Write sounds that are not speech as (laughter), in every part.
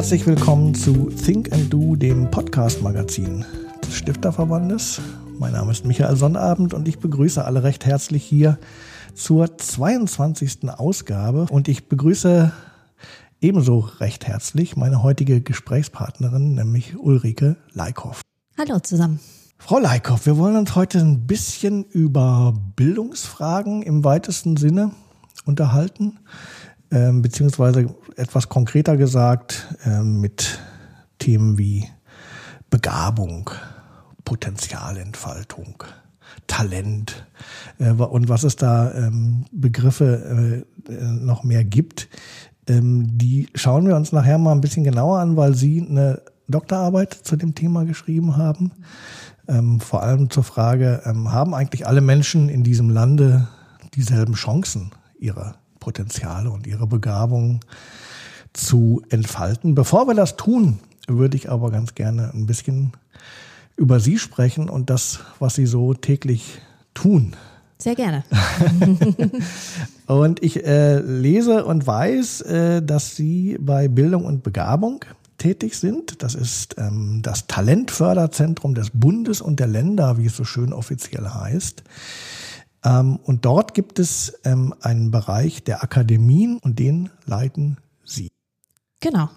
Herzlich willkommen zu Think and Do, dem Podcast-Magazin des Stifterverbandes. Mein Name ist Michael Sonnabend und ich begrüße alle recht herzlich hier zur 22. Ausgabe. Und ich begrüße ebenso recht herzlich meine heutige Gesprächspartnerin, nämlich Ulrike Leikhoff. Hallo zusammen. Frau Leikhoff, wir wollen uns heute ein bisschen über Bildungsfragen im weitesten Sinne unterhalten, ähm, beziehungsweise etwas konkreter gesagt ähm, mit Themen wie Begabung, Potenzialentfaltung, Talent äh, und was es da ähm, Begriffe äh, äh, noch mehr gibt. Ähm, die schauen wir uns nachher mal ein bisschen genauer an, weil Sie eine Doktorarbeit zu dem Thema geschrieben haben. Ähm, vor allem zur Frage, ähm, haben eigentlich alle Menschen in diesem Lande dieselben Chancen, ihre Potenziale und ihre Begabungen zu entfalten? Bevor wir das tun, würde ich aber ganz gerne ein bisschen über Sie sprechen und das, was Sie so täglich tun. Sehr gerne. (laughs) und ich äh, lese und weiß, äh, dass Sie bei Bildung und Begabung tätig sind. Das ist ähm, das Talentförderzentrum des Bundes und der Länder, wie es so schön offiziell heißt. Ähm, und dort gibt es ähm, einen Bereich der Akademien und den leiten Sie. Genau.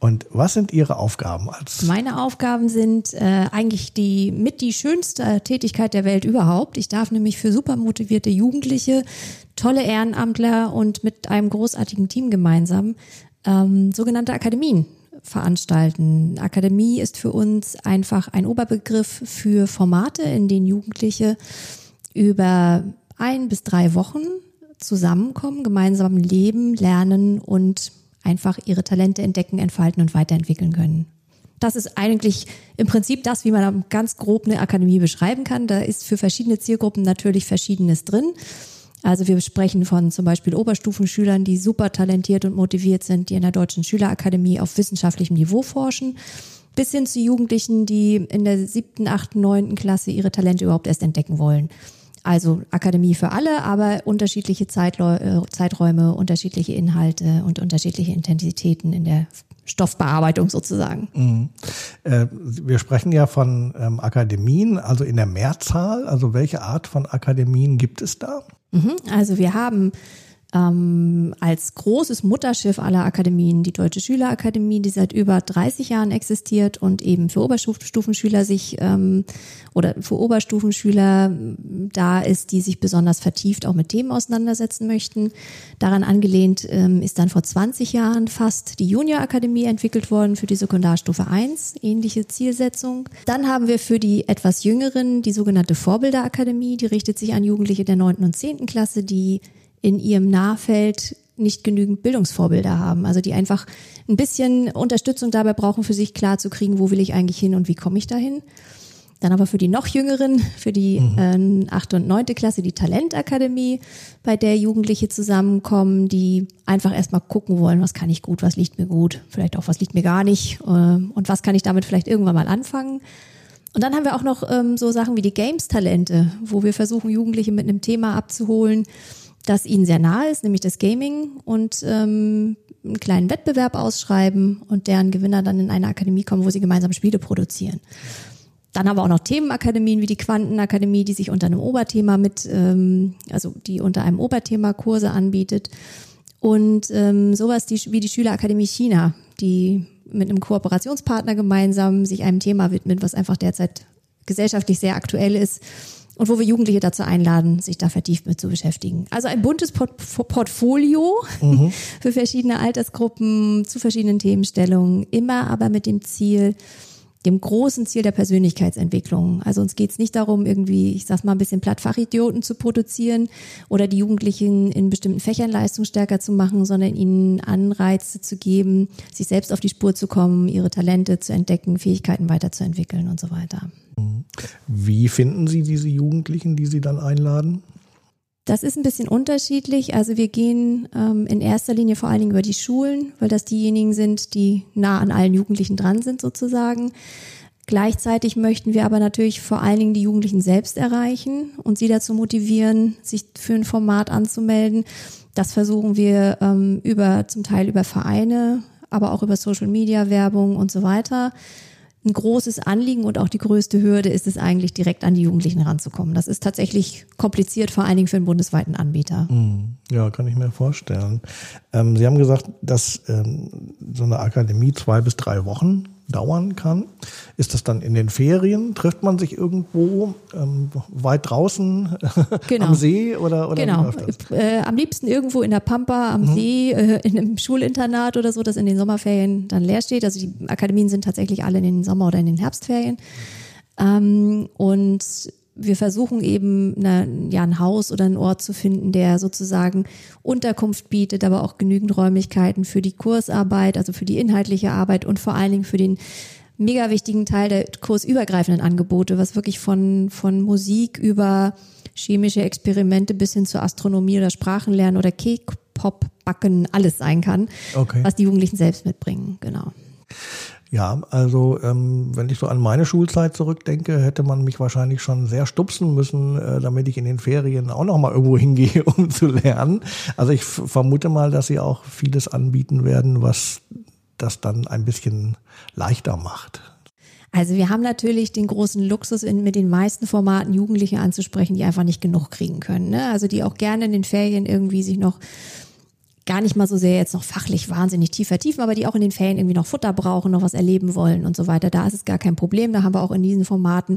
Und was sind Ihre Aufgaben als? Meine Aufgaben sind äh, eigentlich die mit die schönste Tätigkeit der Welt überhaupt. Ich darf nämlich für super motivierte Jugendliche, tolle Ehrenamtler und mit einem großartigen Team gemeinsam ähm, sogenannte Akademien veranstalten. Akademie ist für uns einfach ein Oberbegriff für Formate, in denen Jugendliche über ein bis drei Wochen zusammenkommen, gemeinsam leben, lernen und einfach ihre Talente entdecken, entfalten und weiterentwickeln können. Das ist eigentlich im Prinzip das, wie man ganz grob eine Akademie beschreiben kann. Da ist für verschiedene Zielgruppen natürlich Verschiedenes drin. Also wir sprechen von zum Beispiel Oberstufenschülern, die super talentiert und motiviert sind, die in der Deutschen Schülerakademie auf wissenschaftlichem Niveau forschen, bis hin zu Jugendlichen, die in der siebten, achten, neunten Klasse ihre Talente überhaupt erst entdecken wollen. Also Akademie für alle, aber unterschiedliche äh, Zeiträume, unterschiedliche Inhalte und unterschiedliche Intensitäten in der Stoffbearbeitung sozusagen. Mhm. Äh, wir sprechen ja von ähm, Akademien, also in der Mehrzahl. Also welche Art von Akademien gibt es da? Mhm. Also wir haben ähm, als großes Mutterschiff aller Akademien, die Deutsche Schülerakademie, die seit über 30 Jahren existiert und eben für Oberstufenschüler sich ähm, oder für Oberstufenschüler da ist, die sich besonders vertieft auch mit Themen auseinandersetzen möchten. Daran angelehnt ähm, ist dann vor 20 Jahren fast die Juniorakademie entwickelt worden für die Sekundarstufe 1, ähnliche Zielsetzung. Dann haben wir für die etwas jüngeren die sogenannte Vorbilderakademie, die richtet sich an Jugendliche der 9. und 10. Klasse, die in ihrem Nahfeld nicht genügend Bildungsvorbilder haben. Also die einfach ein bisschen Unterstützung dabei brauchen, für sich klar zu kriegen, wo will ich eigentlich hin und wie komme ich dahin. Dann aber für die noch jüngeren, für die mhm. äh, 8. und 9. Klasse, die Talentakademie, bei der Jugendliche zusammenkommen, die einfach erstmal gucken wollen, was kann ich gut, was liegt mir gut, vielleicht auch was liegt mir gar nicht äh, und was kann ich damit vielleicht irgendwann mal anfangen. Und dann haben wir auch noch ähm, so Sachen wie die Games-Talente, wo wir versuchen, Jugendliche mit einem Thema abzuholen, das ihnen sehr nahe ist, nämlich das Gaming und ähm, einen kleinen Wettbewerb ausschreiben und deren Gewinner dann in eine Akademie kommen, wo sie gemeinsam Spiele produzieren. Dann haben wir auch noch Themenakademien wie die Quantenakademie, die sich unter einem Oberthema mit, ähm, also die unter einem Oberthema Kurse anbietet. Und ähm, sowas die, wie die Schülerakademie China, die mit einem Kooperationspartner gemeinsam sich einem Thema widmet, was einfach derzeit gesellschaftlich sehr aktuell ist und wo wir Jugendliche dazu einladen, sich da vertieft mit zu beschäftigen. Also ein buntes Port Portfolio mhm. (laughs) für verschiedene Altersgruppen, zu verschiedenen Themenstellungen, immer aber mit dem Ziel, dem großen Ziel der Persönlichkeitsentwicklung. Also uns geht es nicht darum, irgendwie, ich sag's mal, ein bisschen Plattfachidioten zu produzieren oder die Jugendlichen in bestimmten Fächern leistungsstärker zu machen, sondern ihnen Anreize zu geben, sich selbst auf die Spur zu kommen, ihre Talente zu entdecken, Fähigkeiten weiterzuentwickeln und so weiter. Wie finden Sie diese Jugendlichen, die Sie dann einladen? Das ist ein bisschen unterschiedlich. Also wir gehen ähm, in erster Linie vor allen Dingen über die Schulen, weil das diejenigen sind, die nah an allen Jugendlichen dran sind sozusagen. Gleichzeitig möchten wir aber natürlich vor allen Dingen die Jugendlichen selbst erreichen und sie dazu motivieren, sich für ein Format anzumelden. Das versuchen wir ähm, über zum Teil über Vereine, aber auch über Social Media, Werbung und so weiter. Ein großes Anliegen und auch die größte Hürde ist es eigentlich, direkt an die Jugendlichen ranzukommen. Das ist tatsächlich kompliziert, vor allen Dingen für einen bundesweiten Anbieter. Hm, ja, kann ich mir vorstellen. Ähm, Sie haben gesagt, dass ähm, so eine Akademie zwei bis drei Wochen dauern kann. Ist das dann in den Ferien? Trifft man sich irgendwo ähm, weit draußen (laughs) genau. am See oder, oder genau. Äh, am liebsten irgendwo in der Pampa am mhm. See, äh, in einem Schulinternat oder so, das in den Sommerferien dann leer steht. Also die Akademien sind tatsächlich alle in den Sommer- oder in den Herbstferien. Ähm, und wir versuchen eben eine, ja, ein Haus oder einen Ort zu finden, der sozusagen Unterkunft bietet, aber auch genügend Räumlichkeiten für die Kursarbeit, also für die inhaltliche Arbeit und vor allen Dingen für den mega wichtigen Teil der kursübergreifenden Angebote, was wirklich von, von Musik über chemische Experimente bis hin zur Astronomie oder Sprachenlernen oder Cake-Pop backen alles sein kann, okay. was die Jugendlichen selbst mitbringen, genau. Ja, also ähm, wenn ich so an meine Schulzeit zurückdenke, hätte man mich wahrscheinlich schon sehr stupsen müssen, äh, damit ich in den Ferien auch noch mal irgendwo (laughs) hingehe, um zu lernen. Also ich vermute mal, dass sie auch vieles anbieten werden, was das dann ein bisschen leichter macht. Also wir haben natürlich den großen Luxus, in, mit den meisten Formaten Jugendliche anzusprechen, die einfach nicht genug kriegen können. Ne? Also die auch gerne in den Ferien irgendwie sich noch gar nicht mal so sehr jetzt noch fachlich wahnsinnig tief vertiefen, aber die auch in den Ferien irgendwie noch Futter brauchen, noch was erleben wollen und so weiter. Da ist es gar kein Problem. Da haben wir auch in diesen Formaten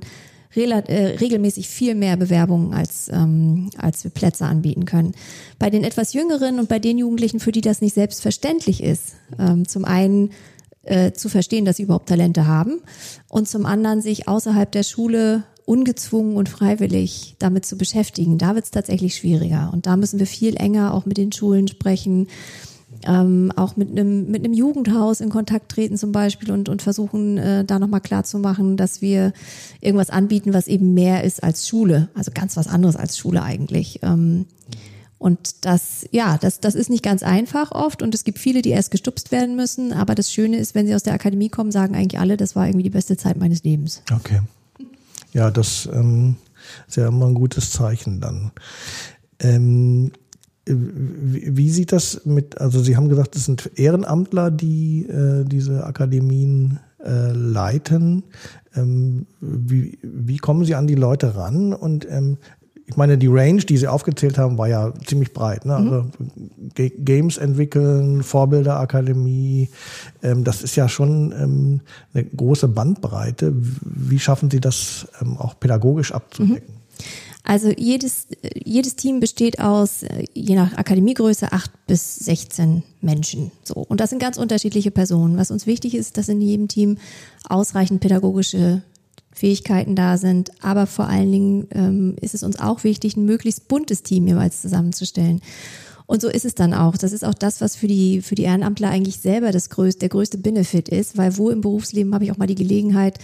äh, regelmäßig viel mehr Bewerbungen, als, ähm, als wir Plätze anbieten können. Bei den etwas jüngeren und bei den Jugendlichen, für die das nicht selbstverständlich ist, ähm, zum einen äh, zu verstehen, dass sie überhaupt Talente haben und zum anderen sich außerhalb der Schule ungezwungen und freiwillig damit zu beschäftigen, da wird es tatsächlich schwieriger. Und da müssen wir viel enger auch mit den Schulen sprechen, ähm, auch mit einem mit einem Jugendhaus in Kontakt treten zum Beispiel und und versuchen äh, da nochmal klar zu machen, dass wir irgendwas anbieten, was eben mehr ist als Schule, also ganz was anderes als Schule eigentlich. Ähm, und das, ja, das, das ist nicht ganz einfach oft und es gibt viele, die erst gestupst werden müssen. Aber das Schöne ist, wenn sie aus der Akademie kommen, sagen eigentlich alle, das war irgendwie die beste Zeit meines Lebens. Okay. Ja, das ähm, ist ja immer ein gutes Zeichen dann. Ähm, wie, sieht das mit, also Sie haben gesagt, es sind Ehrenamtler, die äh, diese Akademien äh, leiten. Ähm, wie, wie kommen Sie an die Leute ran und ähm, ich meine, die Range, die Sie aufgezählt haben, war ja ziemlich breit. Ne? Also G Games entwickeln, Vorbilderakademie, ähm, das ist ja schon ähm, eine große Bandbreite. Wie schaffen Sie das ähm, auch pädagogisch abzudecken? Mhm. Also jedes, jedes Team besteht aus, äh, je nach Akademiegröße, acht bis 16 Menschen. So. Und das sind ganz unterschiedliche Personen. Was uns wichtig ist, dass in jedem Team ausreichend pädagogische Fähigkeiten da sind. Aber vor allen Dingen ähm, ist es uns auch wichtig, ein möglichst buntes Team jeweils zusammenzustellen. Und so ist es dann auch. Das ist auch das, was für die, für die Ehrenamtler eigentlich selber das größte, der größte Benefit ist, weil wo im Berufsleben habe ich auch mal die Gelegenheit,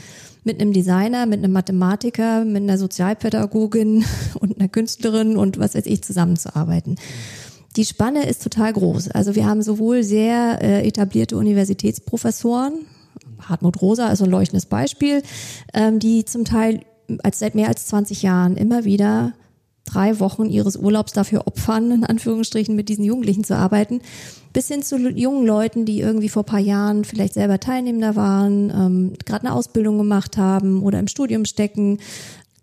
mit einem Designer, mit einem Mathematiker, mit einer Sozialpädagogin (laughs) und einer Künstlerin und was weiß ich zusammenzuarbeiten. Die Spanne ist total groß. Also wir haben sowohl sehr äh, etablierte Universitätsprofessoren, Hartmut Rosa ist ein leuchtendes Beispiel, ähm, die zum Teil als seit mehr als 20 Jahren immer wieder drei Wochen ihres Urlaubs dafür opfern, in Anführungsstrichen mit diesen Jugendlichen zu arbeiten, bis hin zu jungen Leuten, die irgendwie vor paar Jahren vielleicht selber Teilnehmender waren, ähm, gerade eine Ausbildung gemacht haben oder im Studium stecken,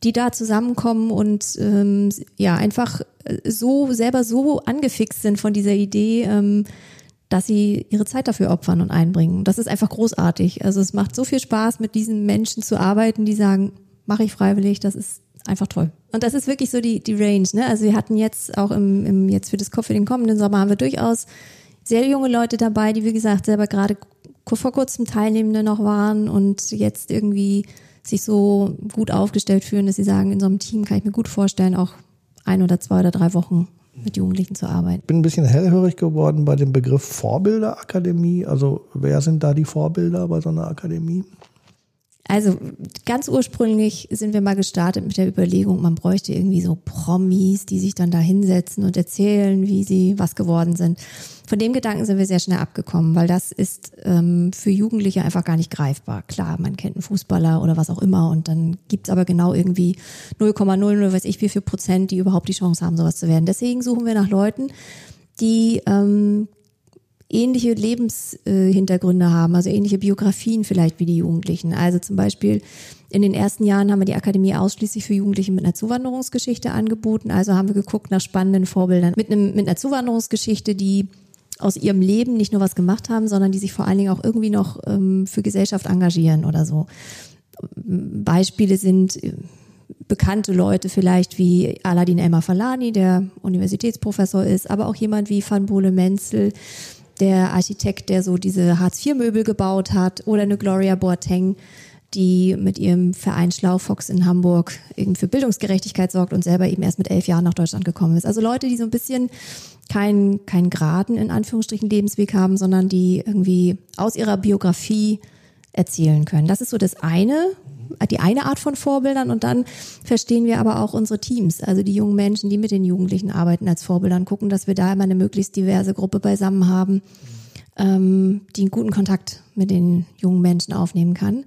die da zusammenkommen und ähm, ja einfach so selber so angefixt sind von dieser Idee, ähm, dass sie ihre Zeit dafür opfern und einbringen. Das ist einfach großartig. Also es macht so viel Spaß, mit diesen Menschen zu arbeiten, die sagen, mache ich freiwillig, das ist einfach toll. Und das ist wirklich so die, die Range. Ne? Also wir hatten jetzt auch im, im jetzt für das für den kommenden Sommer haben wir durchaus sehr junge Leute dabei, die wie gesagt selber gerade vor kurzem Teilnehmende noch waren und jetzt irgendwie sich so gut aufgestellt fühlen, dass sie sagen, in so einem Team kann ich mir gut vorstellen, auch ein oder zwei oder drei Wochen mit Jugendlichen zu arbeiten. Ich bin ein bisschen hellhörig geworden bei dem Begriff Vorbilderakademie. Also wer sind da die Vorbilder bei so einer Akademie? Also ganz ursprünglich sind wir mal gestartet mit der Überlegung, man bräuchte irgendwie so Promis, die sich dann da hinsetzen und erzählen, wie sie was geworden sind. Von dem Gedanken sind wir sehr schnell abgekommen, weil das ist ähm, für Jugendliche einfach gar nicht greifbar. Klar, man kennt einen Fußballer oder was auch immer und dann gibt's aber genau irgendwie 0,0 oder weiß ich wie viel Prozent, die überhaupt die Chance haben, sowas zu werden. Deswegen suchen wir nach Leuten, die ähm, ähnliche Lebenshintergründe haben, also ähnliche Biografien vielleicht wie die Jugendlichen. Also zum Beispiel in den ersten Jahren haben wir die Akademie ausschließlich für Jugendliche mit einer Zuwanderungsgeschichte angeboten. Also haben wir geguckt nach spannenden Vorbildern mit, einem, mit einer Zuwanderungsgeschichte, die aus ihrem Leben nicht nur was gemacht haben, sondern die sich vor allen Dingen auch irgendwie noch ähm, für Gesellschaft engagieren oder so. Beispiele sind äh, bekannte Leute vielleicht wie Aladin Elmar Falani, der Universitätsprofessor ist, aber auch jemand wie Van Bole Menzel, der Architekt, der so diese Hartz-IV-Möbel gebaut hat, oder eine Gloria Boateng, die mit ihrem Verein Schlaufox in Hamburg eben für Bildungsgerechtigkeit sorgt und selber eben erst mit elf Jahren nach Deutschland gekommen ist. Also Leute, die so ein bisschen keinen keinen geraden, in Anführungsstrichen, Lebensweg haben, sondern die irgendwie aus ihrer Biografie erzählen können. Das ist so das eine, die eine Art von Vorbildern und dann verstehen wir aber auch unsere Teams, also die jungen Menschen, die mit den Jugendlichen arbeiten als Vorbildern, gucken, dass wir da immer eine möglichst diverse Gruppe beisammen haben, ähm, die einen guten Kontakt mit den jungen Menschen aufnehmen kann.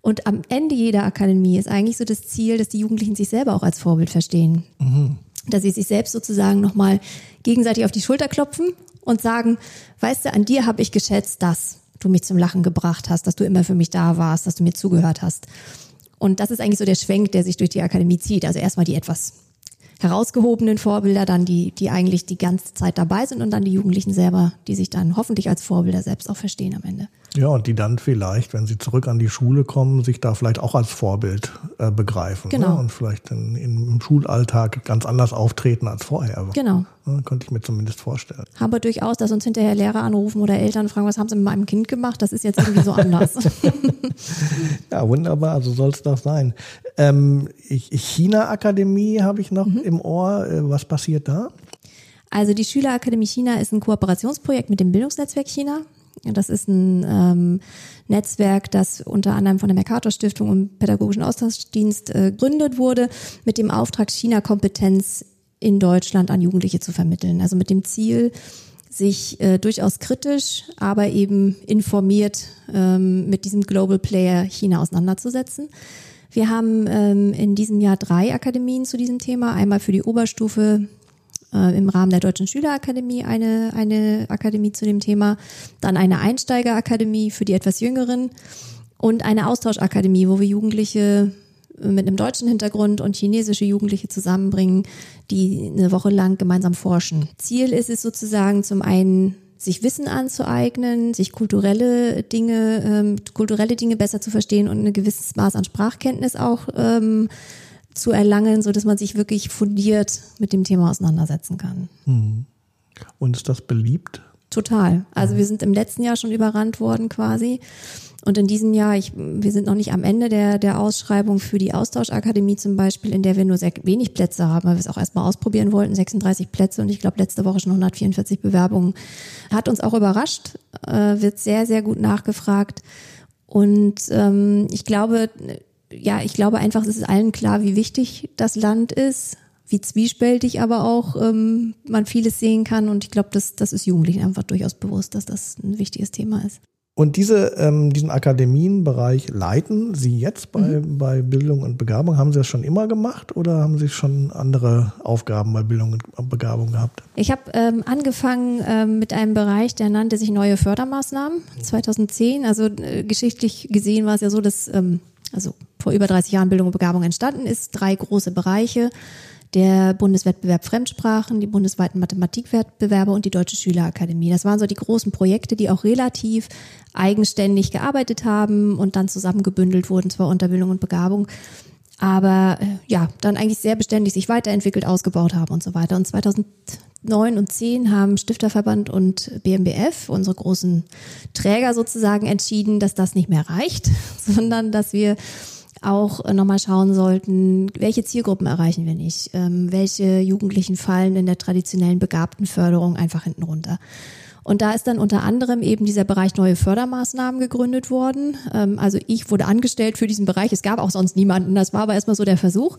Und am Ende jeder Akademie ist eigentlich so das Ziel, dass die Jugendlichen sich selber auch als Vorbild verstehen. Mhm. Dass sie sich selbst sozusagen nochmal gegenseitig auf die Schulter klopfen und sagen, weißt du, an dir habe ich geschätzt, dass du mich zum Lachen gebracht hast, dass du immer für mich da warst, dass du mir zugehört hast. Und das ist eigentlich so der Schwenk, der sich durch die Akademie zieht. Also erstmal die etwas herausgehobenen Vorbilder, dann die, die eigentlich die ganze Zeit dabei sind und dann die Jugendlichen selber, die sich dann hoffentlich als Vorbilder selbst auch verstehen am Ende. Ja, und die dann vielleicht, wenn sie zurück an die Schule kommen, sich da vielleicht auch als Vorbild äh, begreifen. Ne? Genau. Ne? Und vielleicht in, in, im Schulalltag ganz anders auftreten als vorher. Genau. Könnte ich mir zumindest vorstellen. Haben wir durchaus, dass uns hinterher Lehrer anrufen oder Eltern fragen, was haben sie mit meinem Kind gemacht? Das ist jetzt irgendwie so anders. (laughs) (laughs) ja, wunderbar, so soll es doch sein. Ähm, China-Akademie habe ich noch mhm. im Ohr. Äh, was passiert da? Also die Schülerakademie China ist ein Kooperationsprojekt mit dem Bildungsnetzwerk China. Das ist ein ähm, Netzwerk, das unter anderem von der Mercator Stiftung und Pädagogischen Austauschdienst äh, gegründet wurde, mit dem Auftrag, China-Kompetenz in Deutschland an Jugendliche zu vermitteln. Also mit dem Ziel, sich äh, durchaus kritisch, aber eben informiert ähm, mit diesem Global Player China auseinanderzusetzen. Wir haben ähm, in diesem Jahr drei Akademien zu diesem Thema. Einmal für die Oberstufe äh, im Rahmen der Deutschen Schülerakademie eine, eine Akademie zu dem Thema, dann eine Einsteigerakademie für die etwas Jüngeren und eine Austauschakademie, wo wir Jugendliche mit einem deutschen Hintergrund und chinesische Jugendliche zusammenbringen, die eine Woche lang gemeinsam forschen. Ziel ist es sozusagen zum einen sich Wissen anzueignen, sich kulturelle Dinge, ähm, kulturelle Dinge besser zu verstehen und ein gewisses Maß an Sprachkenntnis auch ähm, zu erlangen, so dass man sich wirklich fundiert mit dem Thema auseinandersetzen kann. Hm. Und ist das beliebt? Total. Also wir sind im letzten Jahr schon überrannt worden quasi. Und in diesem Jahr, ich, wir sind noch nicht am Ende der, der Ausschreibung für die Austauschakademie zum Beispiel, in der wir nur sehr wenig Plätze haben, weil wir es auch erstmal ausprobieren wollten, 36 Plätze und ich glaube letzte Woche schon 144 Bewerbungen. Hat uns auch überrascht, äh, wird sehr, sehr gut nachgefragt. Und ähm, ich glaube, ja, ich glaube einfach, es ist allen klar, wie wichtig das Land ist, wie zwiespältig aber auch ähm, man vieles sehen kann. Und ich glaube, das, das ist Jugendlichen einfach durchaus bewusst, dass das ein wichtiges Thema ist. Und diese, ähm, diesen Akademienbereich leiten Sie jetzt bei, mhm. bei Bildung und Begabung? Haben Sie das schon immer gemacht oder haben Sie schon andere Aufgaben bei Bildung und Begabung gehabt? Ich habe ähm, angefangen ähm, mit einem Bereich, der nannte sich neue Fördermaßnahmen 2010. Also äh, geschichtlich gesehen war es ja so, dass ähm, also vor über 30 Jahren Bildung und Begabung entstanden ist. Drei große Bereiche der Bundeswettbewerb Fremdsprachen, die bundesweiten Mathematikwettbewerbe und die Deutsche Schülerakademie. Das waren so die großen Projekte, die auch relativ eigenständig gearbeitet haben und dann zusammengebündelt wurden, zwar unter Bildung und Begabung, aber äh, ja, dann eigentlich sehr beständig sich weiterentwickelt, ausgebaut haben und so weiter. Und 2009 und 10 haben Stifterverband und BMBF, unsere großen Träger sozusagen, entschieden, dass das nicht mehr reicht, (laughs) sondern dass wir auch nochmal schauen sollten, welche Zielgruppen erreichen wir nicht, ähm, welche Jugendlichen fallen in der traditionellen begabten Förderung einfach hinten runter. Und da ist dann unter anderem eben dieser Bereich neue Fördermaßnahmen gegründet worden. Ähm, also ich wurde angestellt für diesen Bereich. Es gab auch sonst niemanden. Das war aber erstmal so der Versuch.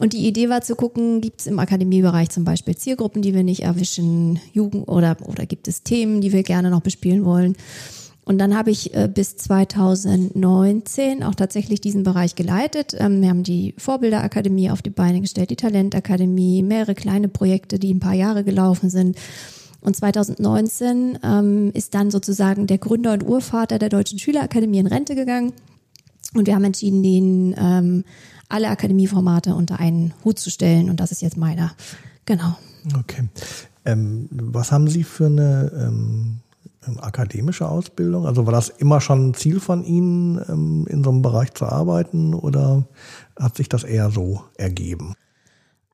Und die Idee war zu gucken, gibt es im Akademiebereich zum Beispiel Zielgruppen, die wir nicht erwischen, Jugend oder, oder gibt es Themen, die wir gerne noch bespielen wollen. Und dann habe ich äh, bis 2019 auch tatsächlich diesen Bereich geleitet. Ähm, wir haben die Vorbilderakademie auf die Beine gestellt, die Talentakademie, mehrere kleine Projekte, die ein paar Jahre gelaufen sind. Und 2019 ähm, ist dann sozusagen der Gründer und Urvater der Deutschen Schülerakademie in Rente gegangen. Und wir haben entschieden, den ähm, alle Akademieformate unter einen Hut zu stellen. Und das ist jetzt meiner. Genau. Okay. Was haben Sie für eine akademische Ausbildung? Also war das immer schon ein Ziel von Ihnen, ähm, in so einem Bereich zu arbeiten oder hat sich das eher so ergeben?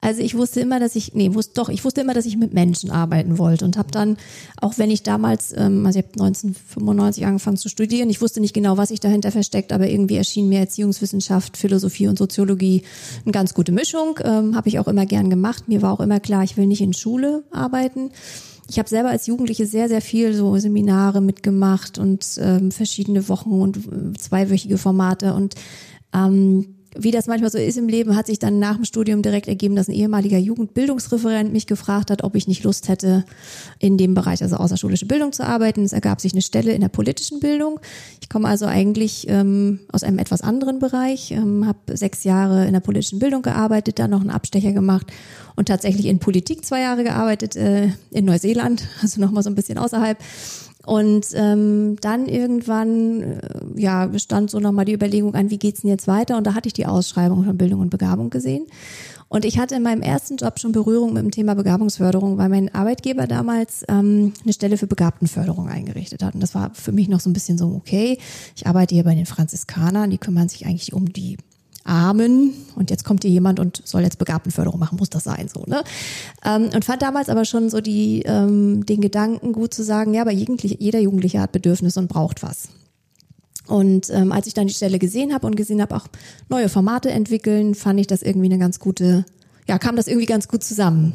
Also ich wusste immer, dass ich, nee, wusste doch, ich wusste immer, dass ich mit Menschen arbeiten wollte und habe dann, auch wenn ich damals, ähm, also ich habe 1995 angefangen zu studieren, ich wusste nicht genau, was sich dahinter versteckt, aber irgendwie erschien mir Erziehungswissenschaft, Philosophie und Soziologie eine ganz gute Mischung, ähm, habe ich auch immer gern gemacht. Mir war auch immer klar, ich will nicht in Schule arbeiten. Ich habe selber als Jugendliche sehr, sehr viel so Seminare mitgemacht und ähm, verschiedene Wochen und äh, zweiwöchige Formate und ähm, wie das manchmal so ist im Leben, hat sich dann nach dem Studium direkt ergeben, dass ein ehemaliger Jugendbildungsreferent mich gefragt hat, ob ich nicht Lust hätte, in dem Bereich, also außerschulische Bildung zu arbeiten. Es ergab sich eine Stelle in der politischen Bildung. Ich komme also eigentlich ähm, aus einem etwas anderen Bereich, ähm, habe sechs Jahre in der politischen Bildung gearbeitet, dann noch einen Abstecher gemacht und tatsächlich in Politik zwei Jahre gearbeitet äh, in Neuseeland, (laughs) also nochmal so ein bisschen außerhalb. Und ähm, dann irgendwann äh, ja stand so nochmal die Überlegung an, wie geht's denn jetzt weiter? Und da hatte ich die Ausschreibung von Bildung und Begabung gesehen. Und ich hatte in meinem ersten Job schon Berührung mit dem Thema Begabungsförderung, weil mein Arbeitgeber damals ähm, eine Stelle für Begabtenförderung eingerichtet hat. Und das war für mich noch so ein bisschen so, okay, ich arbeite hier bei den Franziskanern, die kümmern sich eigentlich um die Armen und jetzt kommt hier jemand und soll jetzt Begabtenförderung machen, muss das sein so, ne? Ähm, und fand damals aber schon so die, ähm, den Gedanken gut zu sagen, ja, aber jeder Jugendliche hat Bedürfnisse und braucht was. Und ähm, als ich dann die Stelle gesehen habe und gesehen habe, auch neue Formate entwickeln, fand ich das irgendwie eine ganz gute, ja, kam das irgendwie ganz gut zusammen.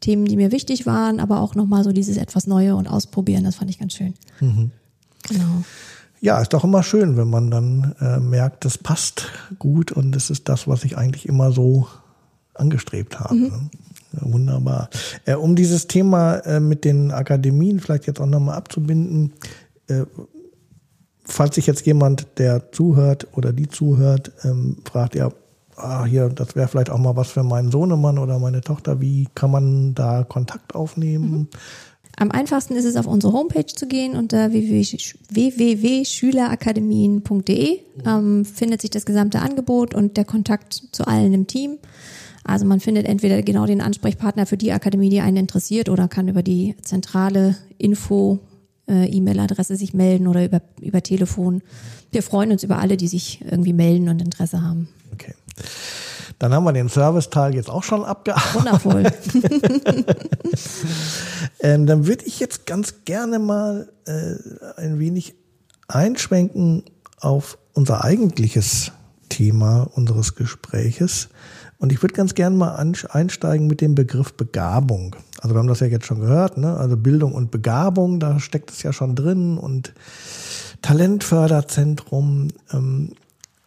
Themen, die mir wichtig waren, aber auch nochmal so dieses etwas Neue und Ausprobieren, das fand ich ganz schön. Mhm. Genau. Ja, ist doch immer schön, wenn man dann äh, merkt, das passt gut und es ist das, was ich eigentlich immer so angestrebt habe. Mhm. Ne? Wunderbar. Äh, um dieses Thema äh, mit den Akademien vielleicht jetzt auch nochmal abzubinden, äh, falls sich jetzt jemand, der zuhört oder die zuhört, ähm, fragt, ja, ah, hier, das wäre vielleicht auch mal was für meinen Sohnemann oder meine Tochter, wie kann man da Kontakt aufnehmen? Mhm. Am einfachsten ist es, auf unsere Homepage zu gehen unter www.schülerakademien.de ähm, findet sich das gesamte Angebot und der Kontakt zu allen im Team. Also man findet entweder genau den Ansprechpartner für die Akademie, die einen interessiert, oder kann über die zentrale Info äh, sich melden oder über, über Telefon. Wir freuen uns über alle, die sich irgendwie melden und Interesse haben. Okay. Dann haben wir den Serviceteil jetzt auch schon abgearbeitet. Wundervoll. (laughs) ähm, dann würde ich jetzt ganz gerne mal äh, ein wenig einschwenken auf unser eigentliches Thema unseres Gespräches. Und ich würde ganz gerne mal einsteigen mit dem Begriff Begabung. Also wir haben das ja jetzt schon gehört, ne? Also Bildung und Begabung, da steckt es ja schon drin und Talentförderzentrum. Ähm,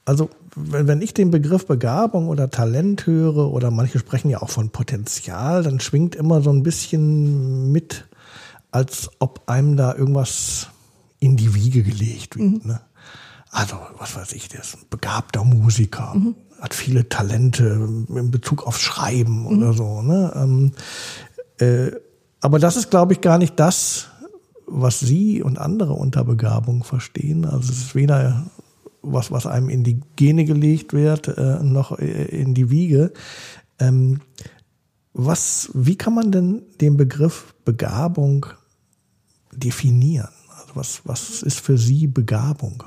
also wenn ich den Begriff Begabung oder Talent höre, oder manche sprechen ja auch von Potenzial, dann schwingt immer so ein bisschen mit, als ob einem da irgendwas in die Wiege gelegt wird. Mhm. Ne? Also, was weiß ich, der ist ein begabter Musiker, mhm. hat viele Talente in Bezug auf Schreiben mhm. oder so. Ne? Ähm, äh, aber das ist, glaube ich, gar nicht das, was Sie und andere unter Begabung verstehen. Also es ist weder was, was einem in die Gene gelegt wird, äh, noch äh, in die Wiege. Ähm, was, wie kann man denn den Begriff Begabung definieren? Also was, was ist für Sie Begabung?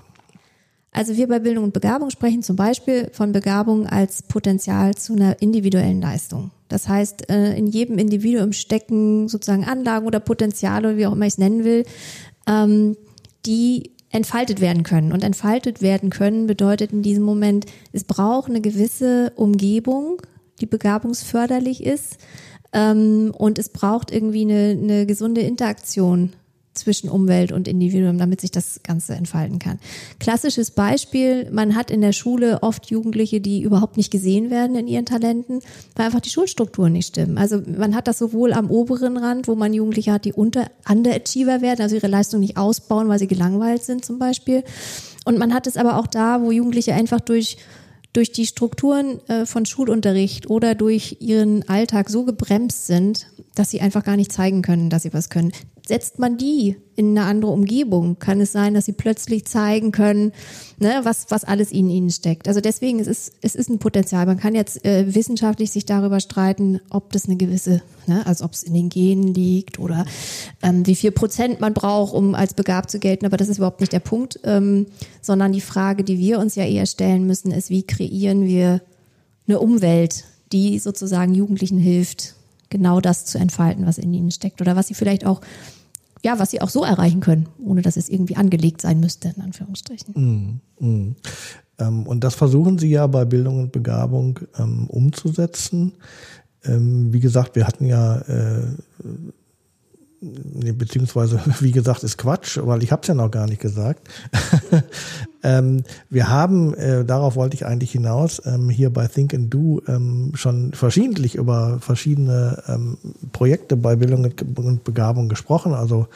Also wir bei Bildung und Begabung sprechen zum Beispiel von Begabung als Potenzial zu einer individuellen Leistung. Das heißt, äh, in jedem Individuum stecken sozusagen Anlagen oder Potenziale, wie auch immer ich es nennen will, ähm, die entfaltet werden können. Und entfaltet werden können bedeutet in diesem Moment, es braucht eine gewisse Umgebung, die begabungsförderlich ist. Ähm, und es braucht irgendwie eine, eine gesunde Interaktion zwischen Umwelt und Individuum, damit sich das Ganze entfalten kann. Klassisches Beispiel, man hat in der Schule oft Jugendliche, die überhaupt nicht gesehen werden in ihren Talenten, weil einfach die Schulstrukturen nicht stimmen. Also man hat das sowohl am oberen Rand, wo man Jugendliche hat, die unter Underachiever werden, also ihre Leistung nicht ausbauen, weil sie gelangweilt sind zum Beispiel. Und man hat es aber auch da, wo Jugendliche einfach durch durch die Strukturen äh, von Schulunterricht oder durch ihren Alltag so gebremst sind, dass sie einfach gar nicht zeigen können, dass sie was können. Setzt man die in eine andere Umgebung, kann es sein, dass sie plötzlich zeigen können, ne, was, was alles in ihnen steckt. Also deswegen es ist es ist ein Potenzial. Man kann jetzt äh, wissenschaftlich sich darüber streiten, ob das eine gewisse, ne, also ob es in den Genen liegt oder ähm, wie viel Prozent man braucht, um als begabt zu gelten. Aber das ist überhaupt nicht der Punkt, ähm, sondern die Frage, die wir uns ja eher stellen müssen, ist, wie kreieren wir eine Umwelt, die sozusagen Jugendlichen hilft, genau das zu entfalten, was in ihnen steckt oder was sie vielleicht auch, ja, was sie auch so erreichen können, ohne dass es irgendwie angelegt sein müsste, in Anführungsstrichen. Mm, mm. Ähm, und das versuchen Sie ja bei Bildung und Begabung ähm, umzusetzen. Ähm, wie gesagt, wir hatten ja äh, beziehungsweise (laughs) wie gesagt ist Quatsch, weil ich habe es ja noch gar nicht gesagt. (laughs) ähm, wir haben, äh, darauf wollte ich eigentlich hinaus, ähm, hier bei Think and Do ähm, schon verschiedentlich über verschiedene ähm, Projekte bei Bildung und Begabung gesprochen. Also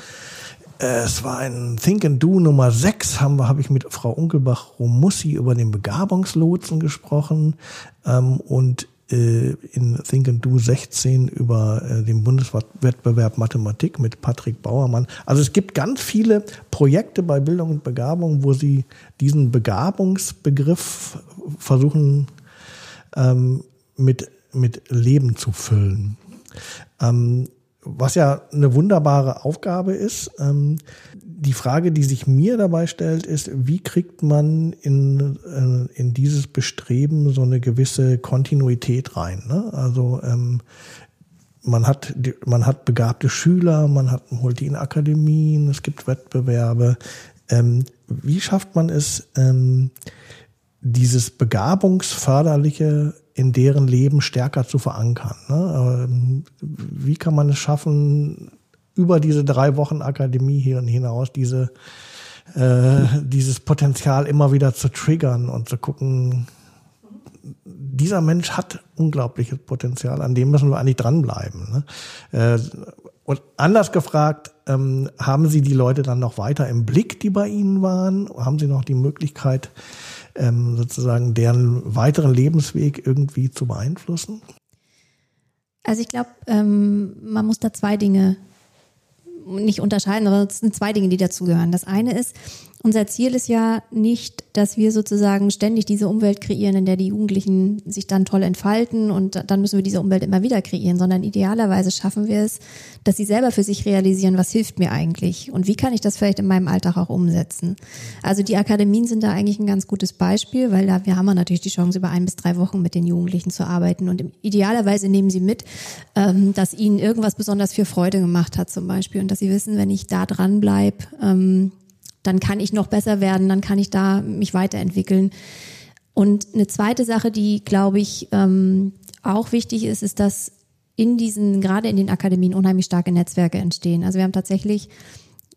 äh, es war ein Think and Do Nummer 6, haben wir, habe ich mit Frau Unkelbach-Romussi über den Begabungslotsen gesprochen. Ähm, und in Think and Do 16 über äh, den Bundeswettbewerb Mathematik mit Patrick Bauermann. Also es gibt ganz viele Projekte bei Bildung und Begabung, wo sie diesen Begabungsbegriff versuchen ähm, mit, mit Leben zu füllen. Ähm, was ja eine wunderbare Aufgabe ist. Ähm, die Frage, die sich mir dabei stellt, ist, wie kriegt man in, äh, in dieses Bestreben so eine gewisse Kontinuität rein? Ne? Also ähm, man hat man hat begabte Schüler, man hat holt die in Akademien, es gibt Wettbewerbe. Ähm, wie schafft man es, ähm, dieses begabungsförderliche in deren Leben stärker zu verankern? Ne? Ähm, wie kann man es schaffen, über diese drei Wochen Akademie hier und hinaus diese äh, dieses Potenzial immer wieder zu triggern und zu gucken, dieser Mensch hat unglaubliches Potenzial, an dem müssen wir eigentlich dranbleiben. Ne? Äh, und anders gefragt, ähm, haben Sie die Leute dann noch weiter im Blick, die bei Ihnen waren? Haben Sie noch die Möglichkeit, ähm, sozusagen deren weiteren Lebensweg irgendwie zu beeinflussen? Also ich glaube, ähm, man muss da zwei Dinge nicht unterscheiden, aber es sind zwei Dinge, die dazugehören. Das eine ist, unser Ziel ist ja nicht, dass wir sozusagen ständig diese Umwelt kreieren, in der die Jugendlichen sich dann toll entfalten und dann müssen wir diese Umwelt immer wieder kreieren, sondern idealerweise schaffen wir es, dass sie selber für sich realisieren, was hilft mir eigentlich und wie kann ich das vielleicht in meinem Alltag auch umsetzen. Also die Akademien sind da eigentlich ein ganz gutes Beispiel, weil da wir haben natürlich die Chance, über ein bis drei Wochen mit den Jugendlichen zu arbeiten und idealerweise nehmen sie mit, ähm, dass ihnen irgendwas besonders viel Freude gemacht hat zum Beispiel und dass sie wissen, wenn ich da dran bleibe, ähm, dann kann ich noch besser werden, dann kann ich da mich weiterentwickeln. Und eine zweite Sache, die, glaube ich, ähm, auch wichtig ist, ist, dass in diesen, gerade in den Akademien unheimlich starke Netzwerke entstehen. Also wir haben tatsächlich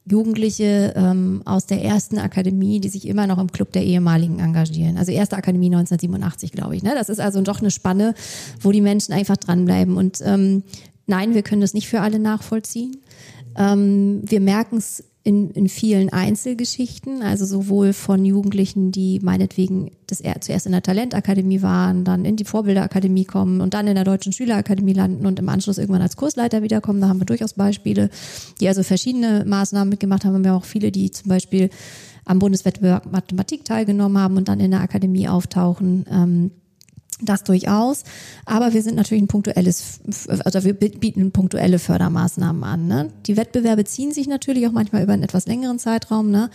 Jugendliche ähm, aus der ersten Akademie, die sich immer noch im Club der ehemaligen engagieren. Also erste Akademie 1987, glaube ich. Ne? Das ist also doch eine Spanne, wo die Menschen einfach dranbleiben. Und ähm, nein, wir können das nicht für alle nachvollziehen. Ähm, wir merken es in, in vielen Einzelgeschichten, also sowohl von Jugendlichen, die meinetwegen das zuerst in der Talentakademie waren, dann in die Vorbilderakademie kommen und dann in der Deutschen Schülerakademie landen und im Anschluss irgendwann als Kursleiter wiederkommen. Da haben wir durchaus Beispiele, die also verschiedene Maßnahmen mitgemacht haben. Wir haben auch viele, die zum Beispiel am Bundeswettbewerb Mathematik teilgenommen haben und dann in der Akademie auftauchen. Ähm, das durchaus. Aber wir sind natürlich ein punktuelles, also wir bieten punktuelle Fördermaßnahmen an. Ne? Die Wettbewerbe ziehen sich natürlich auch manchmal über einen etwas längeren Zeitraum. Ne?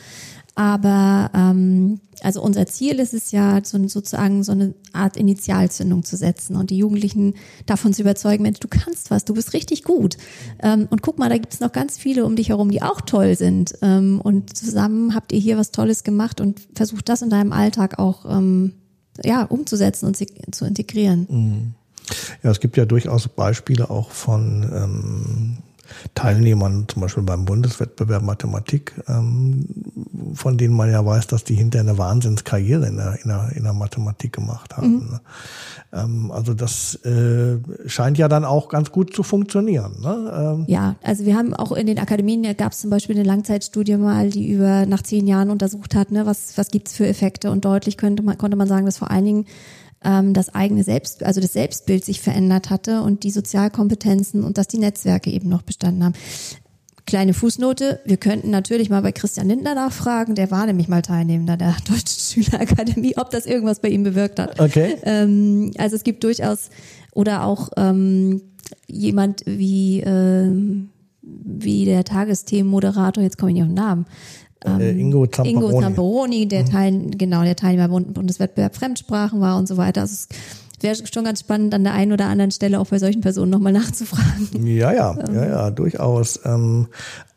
Aber ähm, also unser Ziel ist es ja, so, sozusagen so eine Art Initialzündung zu setzen und die Jugendlichen davon zu überzeugen, Mensch, du kannst was, du bist richtig gut. Ähm, und guck mal, da gibt es noch ganz viele um dich herum, die auch toll sind. Ähm, und zusammen habt ihr hier was Tolles gemacht und versucht das in deinem Alltag auch ähm, ja, umzusetzen und zu integrieren. Mhm. Ja, es gibt ja durchaus Beispiele auch von ähm, Teilnehmern, zum Beispiel beim Bundeswettbewerb Mathematik, ähm, von denen man ja weiß, dass die hinterher eine Wahnsinnskarriere in der, in der, in der Mathematik gemacht haben. Mhm. Ne? Ähm, also das äh, scheint ja dann auch ganz gut zu funktionieren. Ne? Ähm, ja, also wir haben auch in den Akademien, gab es zum Beispiel eine Langzeitstudie mal, die über nach zehn Jahren untersucht hat, ne, was, was gibt's für Effekte und deutlich könnte man, konnte man sagen, dass vor allen Dingen ähm, das eigene Selbst, also das Selbstbild sich verändert hatte und die Sozialkompetenzen und dass die Netzwerke eben noch bestanden haben. Kleine Fußnote, wir könnten natürlich mal bei Christian Lindner nachfragen, der war nämlich mal Teilnehmer der (laughs) Deutschen Schülerakademie, ob das irgendwas bei ihm bewirkt hat. Okay. Ähm, also es gibt durchaus, oder auch ähm, jemand wie, ähm, wie der Tagesthemenmoderator, jetzt komme ich nicht auf den Namen, ähm, Ingo Zamperoni. Ingo Zamperoni, der mhm. Teil, genau, der Teilnehmer Bundeswettbewerb Fremdsprachen war und so weiter. Also es wäre schon ganz spannend, an der einen oder anderen Stelle auch bei solchen Personen nochmal (laughs) nachzufragen. Ja, ja, ähm. ja, ja, durchaus. Ähm,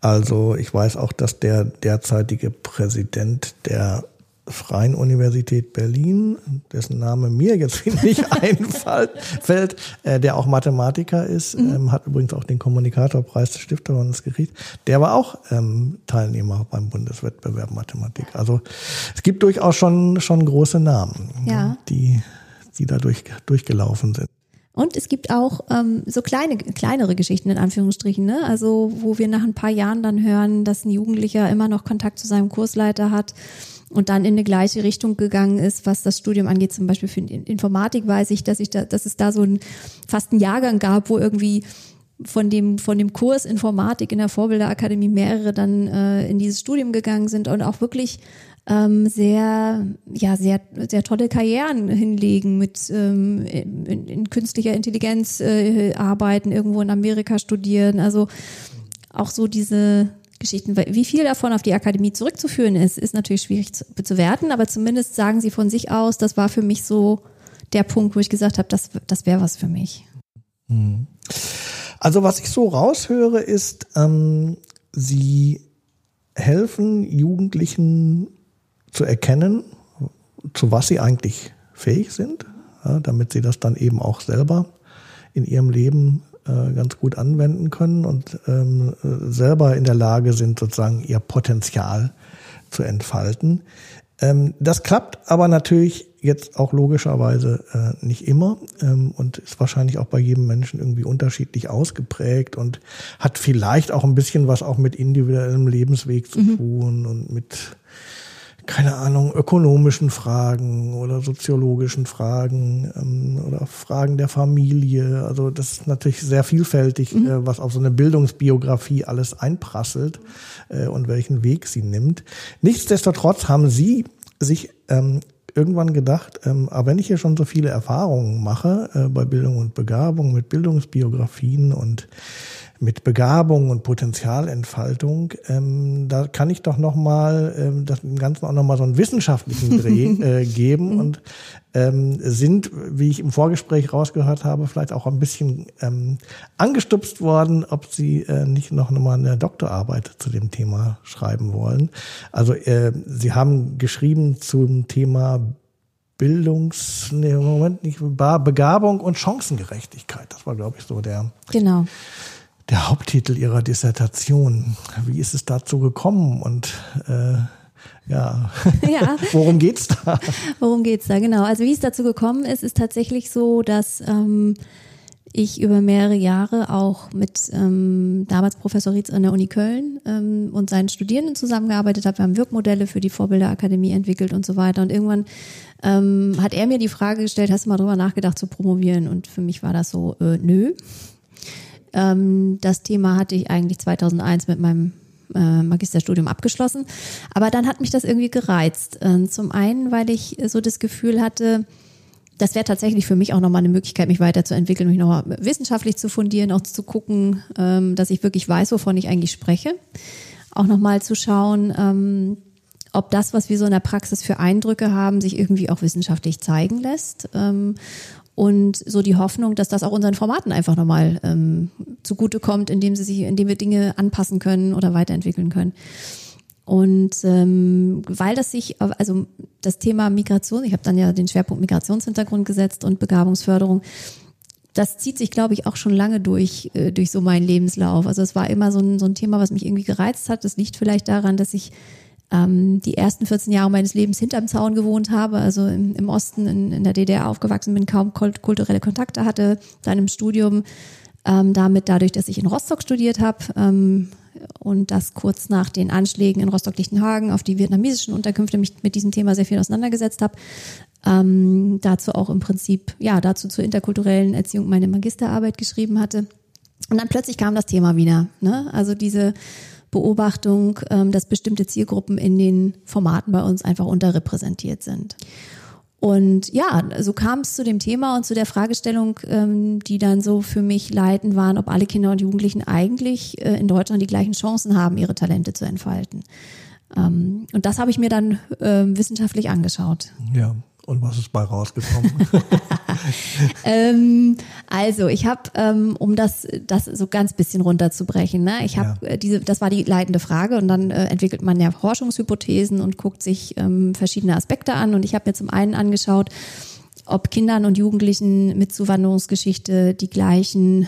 also ich weiß auch, dass der derzeitige Präsident der Freien Universität Berlin, dessen Name mir jetzt (laughs) nicht (laughs) einfällt, äh, der auch Mathematiker ist, mhm. ähm, hat übrigens auch den Kommunikatorpreis des Stifterlandes gekriegt. Der war auch ähm, Teilnehmer beim Bundeswettbewerb Mathematik. Also es gibt durchaus schon, schon große Namen, ja. die, die da durch, durchgelaufen sind. Und es gibt auch ähm, so kleine, kleinere Geschichten in Anführungsstrichen, ne? Also wo wir nach ein paar Jahren dann hören, dass ein Jugendlicher immer noch Kontakt zu seinem Kursleiter hat und dann in eine gleiche Richtung gegangen ist, was das Studium angeht. Zum Beispiel für Informatik weiß ich, dass ich da, dass es da so ein fast einen Jahrgang gab, wo irgendwie von dem von dem Kurs Informatik in der Vorbilderakademie mehrere dann äh, in dieses Studium gegangen sind und auch wirklich ähm, sehr ja sehr sehr tolle Karrieren hinlegen mit ähm, in, in künstlicher Intelligenz äh, arbeiten irgendwo in Amerika studieren also auch so diese Geschichten. Wie viel davon auf die Akademie zurückzuführen ist, ist natürlich schwierig zu, zu werten, aber zumindest sagen sie von sich aus, das war für mich so der Punkt, wo ich gesagt habe, das, das wäre was für mich. Mhm. Also was ich so raushöre, ist, ähm, sie helfen Jugendlichen zu erkennen, zu was sie eigentlich fähig sind, ja, damit sie das dann eben auch selber in ihrem Leben äh, ganz gut anwenden können und ähm, selber in der Lage sind, sozusagen ihr Potenzial zu entfalten. Ähm, das klappt aber natürlich jetzt auch logischerweise äh, nicht immer ähm, und ist wahrscheinlich auch bei jedem Menschen irgendwie unterschiedlich ausgeprägt und hat vielleicht auch ein bisschen was auch mit individuellem Lebensweg zu mhm. tun und mit keine Ahnung, ökonomischen Fragen oder soziologischen Fragen ähm, oder Fragen der Familie. Also das ist natürlich sehr vielfältig, mhm. äh, was auf so eine Bildungsbiografie alles einprasselt äh, und welchen Weg sie nimmt. Nichtsdestotrotz haben Sie sich ähm, irgendwann gedacht, ähm, aber wenn ich hier schon so viele Erfahrungen mache äh, bei Bildung und Begabung mit Bildungsbiografien und mit Begabung und Potenzialentfaltung, ähm, da kann ich doch nochmal ähm, das dem Ganzen auch nochmal so einen wissenschaftlichen Dreh (laughs) äh, geben mhm. und ähm, sind, wie ich im Vorgespräch rausgehört habe, vielleicht auch ein bisschen ähm, angestupst worden, ob sie äh, nicht noch nochmal eine Doktorarbeit zu dem Thema schreiben wollen. Also äh, sie haben geschrieben zum Thema Bildungs, nee, Moment nicht, Begabung und Chancengerechtigkeit. Das war, glaube ich, so der, genau der Haupttitel ihrer Dissertation. Wie ist es dazu gekommen und äh, ja, (laughs) ja. (laughs) worum geht's da? Worum geht's da, genau. Also wie es dazu gekommen ist, ist tatsächlich so, dass ähm, ich über mehrere Jahre auch mit ähm, damals Professor Rietz an der Uni Köln ähm, und seinen Studierenden zusammengearbeitet habe. Wir haben Wirkmodelle für die Vorbilderakademie entwickelt und so weiter. Und irgendwann ähm, hat er mir die Frage gestellt, hast du mal drüber nachgedacht zu promovieren? Und für mich war das so, äh, nö. Ähm, das Thema hatte ich eigentlich 2001 mit meinem äh, Magisterstudium abgeschlossen. Aber dann hat mich das irgendwie gereizt. Äh, zum einen, weil ich so das Gefühl hatte, das wäre tatsächlich für mich auch nochmal eine Möglichkeit, mich weiterzuentwickeln, mich nochmal wissenschaftlich zu fundieren, auch zu gucken, ähm, dass ich wirklich weiß, wovon ich eigentlich spreche. Auch nochmal zu schauen, ähm, ob das, was wir so in der Praxis für Eindrücke haben, sich irgendwie auch wissenschaftlich zeigen lässt. Ähm, und so die Hoffnung, dass das auch unseren Formaten einfach nochmal ähm, zugutekommt, indem sie sich, indem wir Dinge anpassen können oder weiterentwickeln können. Und ähm, weil das sich, also das Thema Migration, ich habe dann ja den Schwerpunkt Migrationshintergrund gesetzt und Begabungsförderung, das zieht sich, glaube ich, auch schon lange durch, äh, durch so meinen Lebenslauf. Also es war immer so ein, so ein Thema, was mich irgendwie gereizt hat. Das liegt vielleicht daran, dass ich ähm, die ersten 14 Jahre meines Lebens hinterm Zaun gewohnt habe, also im, im Osten in, in der DDR aufgewachsen bin, kaum kulturelle Kontakte hatte, dann im Studium ähm, damit dadurch, dass ich in Rostock studiert habe ähm, und das kurz nach den Anschlägen in Rostock-Lichtenhagen auf die vietnamesischen Unterkünfte mich mit diesem Thema sehr viel auseinandergesetzt habe, ähm, dazu auch im Prinzip, ja, dazu zur interkulturellen Erziehung meine Magisterarbeit geschrieben hatte. Und dann plötzlich kam das Thema wieder. Ne? Also diese Beobachtung, ähm, dass bestimmte Zielgruppen in den Formaten bei uns einfach unterrepräsentiert sind. Und ja, so kam es zu dem Thema und zu der Fragestellung, ähm, die dann so für mich leitend waren, ob alle Kinder und Jugendlichen eigentlich äh, in Deutschland die gleichen Chancen haben, ihre Talente zu entfalten. Ähm, und das habe ich mir dann wissenschaftlich angeschaut. Ja, und was ist bei rausgekommen? (laughs) (laughs) ähm, also ich habe, ähm, um das, das so ganz bisschen runterzubrechen, ne? ich habe ja. Äh, diese, das war die leitende Frage und dann äh, entwickelt man ja Forschungshypothesen und guckt sich ähm, verschiedene Aspekte an und ich habe mir zum einen angeschaut, ob Kindern und Jugendlichen mit Zuwanderungsgeschichte die gleichen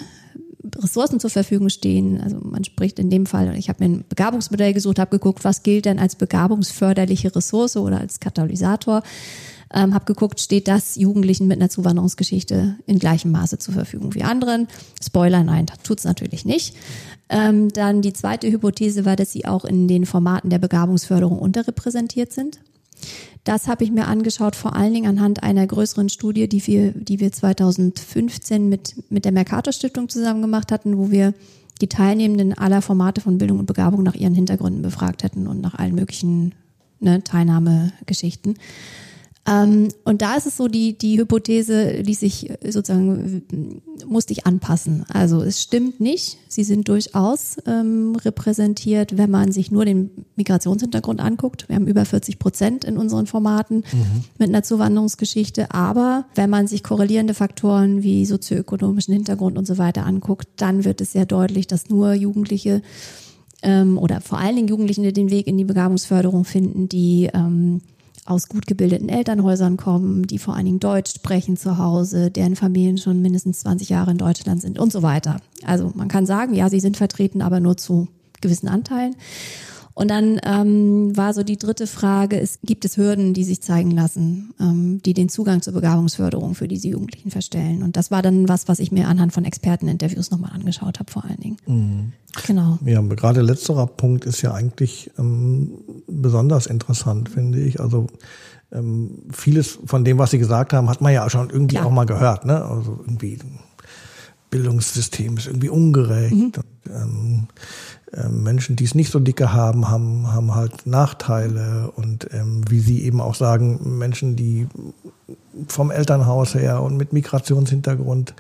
Ressourcen zur Verfügung stehen. Also man spricht in dem Fall, ich habe mir ein Begabungsmodell gesucht, habe geguckt, was gilt denn als begabungsförderliche Ressource oder als Katalysator ähm, habe geguckt, steht das Jugendlichen mit einer Zuwanderungsgeschichte in gleichem Maße zur Verfügung wie anderen. Spoiler, nein, tut's natürlich nicht. Ähm, dann die zweite Hypothese war, dass sie auch in den Formaten der Begabungsförderung unterrepräsentiert sind. Das habe ich mir angeschaut, vor allen Dingen anhand einer größeren Studie, die wir, die wir 2015 mit, mit der Mercator Stiftung zusammen gemacht hatten, wo wir die Teilnehmenden aller Formate von Bildung und Begabung nach ihren Hintergründen befragt hätten und nach allen möglichen ne, Teilnahmegeschichten. Ähm, und da ist es so, die, die Hypothese ließ sich sozusagen, musste ich anpassen. Also es stimmt nicht. Sie sind durchaus ähm, repräsentiert, wenn man sich nur den Migrationshintergrund anguckt. Wir haben über 40 Prozent in unseren Formaten mhm. mit einer Zuwanderungsgeschichte. Aber wenn man sich korrelierende Faktoren wie sozioökonomischen Hintergrund und so weiter anguckt, dann wird es sehr deutlich, dass nur Jugendliche ähm, oder vor allen Dingen Jugendlichen den Weg in die Begabungsförderung finden, die ähm, aus gut gebildeten Elternhäusern kommen, die vor allen Dingen Deutsch sprechen zu Hause, deren Familien schon mindestens 20 Jahre in Deutschland sind und so weiter. Also man kann sagen, ja, sie sind vertreten, aber nur zu gewissen Anteilen. Und dann ähm, war so die dritte Frage, es gibt es Hürden, die sich zeigen lassen, ähm, die den Zugang zur Begabungsförderung für diese Jugendlichen verstellen. Und das war dann was, was ich mir anhand von Experteninterviews nochmal angeschaut habe, vor allen Dingen. Mhm. Genau. Ja, gerade letzterer Punkt ist ja eigentlich ähm, besonders interessant, finde ich. Also ähm, vieles von dem, was Sie gesagt haben, hat man ja schon irgendwie Klar. auch mal gehört. Ne? Also irgendwie Bildungssystem ist irgendwie ungerecht. Mhm. Und, ähm, ähm, Menschen, die es nicht so dicke haben, haben, haben halt Nachteile und ähm, wie Sie eben auch sagen, Menschen, die vom Elternhaus her und mit Migrationshintergrund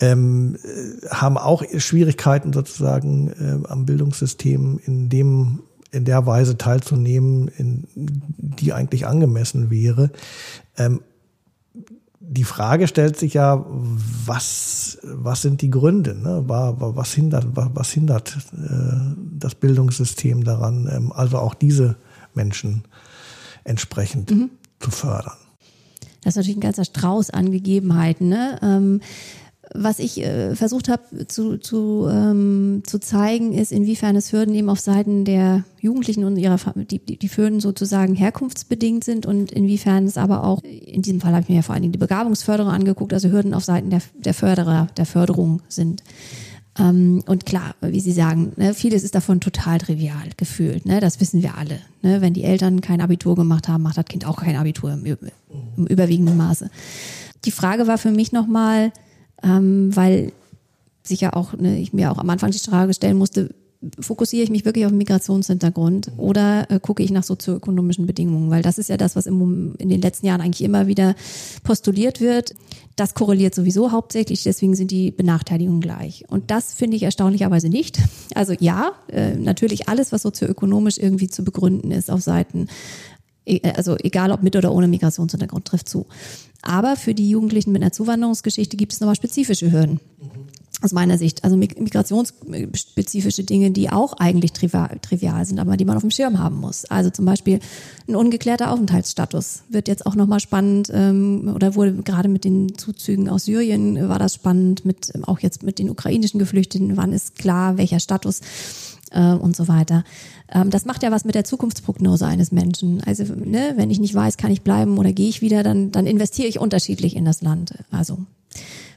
ähm, äh, haben auch Schwierigkeiten sozusagen äh, am Bildungssystem in dem in der Weise teilzunehmen, in, die eigentlich angemessen wäre. Ähm, die Frage stellt sich ja, was, was sind die Gründe? Ne? Was hindert, was hindert äh, das Bildungssystem daran, ähm, also auch diese Menschen entsprechend mhm. zu fördern? Das ist natürlich ein ganzer Strauß an Gegebenheiten. Ne? Ähm, was ich äh, versucht habe zu, zu, ähm, zu zeigen, ist, inwiefern es Hürden eben auf Seiten der Jugendlichen und ihrer die, die, die Hürden sozusagen herkunftsbedingt sind und inwiefern es aber auch, in diesem Fall habe ich mir ja vor allen Dingen die Begabungsförderung angeguckt, also Hürden auf Seiten der, der Förderer, der Förderung sind. Ähm, und klar, wie Sie sagen, ne, vieles ist davon total trivial gefühlt. Ne, das wissen wir alle. Ne, wenn die Eltern kein Abitur gemacht haben, macht das Kind auch kein Abitur im, im überwiegenden Maße. Die Frage war für mich nochmal, ähm, weil ja auch, ne, ich mir auch am Anfang die Frage stellen musste, fokussiere ich mich wirklich auf den Migrationshintergrund oder äh, gucke ich nach sozioökonomischen Bedingungen? Weil das ist ja das, was im, in den letzten Jahren eigentlich immer wieder postuliert wird. Das korreliert sowieso hauptsächlich, deswegen sind die Benachteiligungen gleich. Und das finde ich erstaunlicherweise nicht. Also ja, äh, natürlich alles, was sozioökonomisch irgendwie zu begründen ist auf Seiten E, also egal ob mit oder ohne Migrationshintergrund, trifft zu. Aber für die Jugendlichen mit einer Zuwanderungsgeschichte gibt es nochmal spezifische Hürden. aus meiner Sicht. Also migrationsspezifische Dinge, die auch eigentlich trivial, sind, aber die man auf dem Schirm haben muss. Also zum Beispiel ein ungeklärter Aufenthaltsstatus wird jetzt auch nochmal spannend ähm, oder wurde gerade mit den Zuzügen aus Syrien war das spannend, mit auch jetzt mit den ukrainischen Geflüchteten, wann ist klar, welcher Status äh, und so weiter. Ähm, das macht ja was mit der Zukunftsprognose eines Menschen. Also ne, wenn ich nicht weiß, kann ich bleiben oder gehe ich wieder, dann, dann investiere ich unterschiedlich in das Land. Also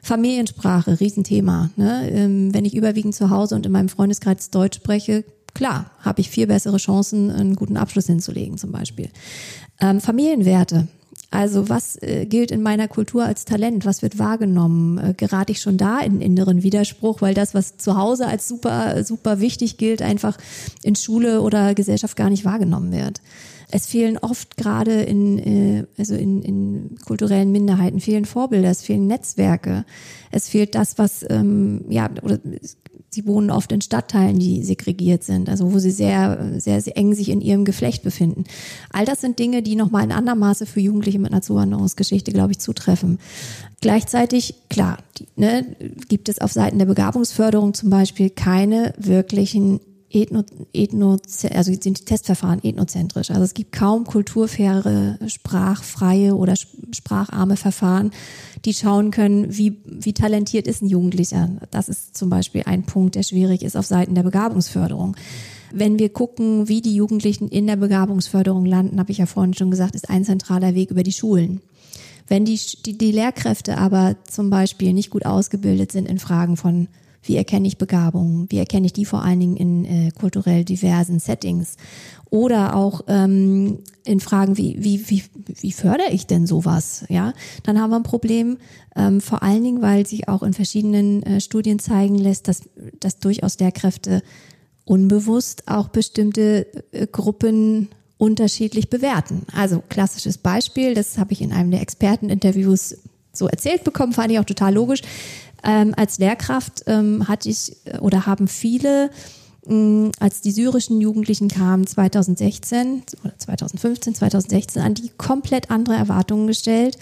Familiensprache, Riesenthema. Ne? Ähm, wenn ich überwiegend zu Hause und in meinem Freundeskreis Deutsch spreche, klar, habe ich viel bessere Chancen, einen guten Abschluss hinzulegen zum Beispiel. Ähm, Familienwerte. Also was äh, gilt in meiner Kultur als Talent? Was wird wahrgenommen? Äh, gerate ich schon da in inneren Widerspruch, weil das, was zu Hause als super, super wichtig gilt, einfach in Schule oder Gesellschaft gar nicht wahrgenommen wird. Es fehlen oft gerade in, äh, also in, in kulturellen Minderheiten fehlen Vorbilder, es fehlen Netzwerke, es fehlt das, was ähm, ja oder sie wohnen oft in Stadtteilen, die segregiert sind, also wo sie sehr, sehr, sehr eng sich in ihrem Geflecht befinden. All das sind Dinge, die nochmal in anderem Maße für Jugendliche mit einer Zuwanderungsgeschichte, glaube ich, zutreffen. Gleichzeitig, klar, die, ne, gibt es auf Seiten der Begabungsförderung zum Beispiel keine wirklichen ethno, ethno, also sind die Testverfahren ethnozentrisch. Also es gibt kaum kulturfaire, sprachfreie oder spracharme Verfahren, die schauen können, wie, wie talentiert ist ein Jugendlicher. Das ist zum Beispiel ein Punkt, der schwierig ist auf Seiten der Begabungsförderung. Wenn wir gucken, wie die Jugendlichen in der Begabungsförderung landen, habe ich ja vorhin schon gesagt, ist ein zentraler Weg über die Schulen. Wenn die, die, die Lehrkräfte aber zum Beispiel nicht gut ausgebildet sind in Fragen von wie erkenne ich Begabungen? Wie erkenne ich die vor allen Dingen in äh, kulturell diversen Settings? Oder auch ähm, in Fragen wie, wie, wie, wie fördere ich denn sowas? Ja, dann haben wir ein Problem, ähm, vor allen Dingen, weil sich auch in verschiedenen äh, Studien zeigen lässt, dass, dass durchaus Lehrkräfte unbewusst auch bestimmte äh, Gruppen unterschiedlich bewerten. Also klassisches Beispiel, das habe ich in einem der Experteninterviews so erzählt bekommen, fand ich auch total logisch. Ähm, als Lehrkraft ähm, hatte ich äh, oder haben viele, mh, mm, als die syrischen Jugendlichen kamen 2016 oder 2015, 2016, an die komplett andere Erwartungen gestellt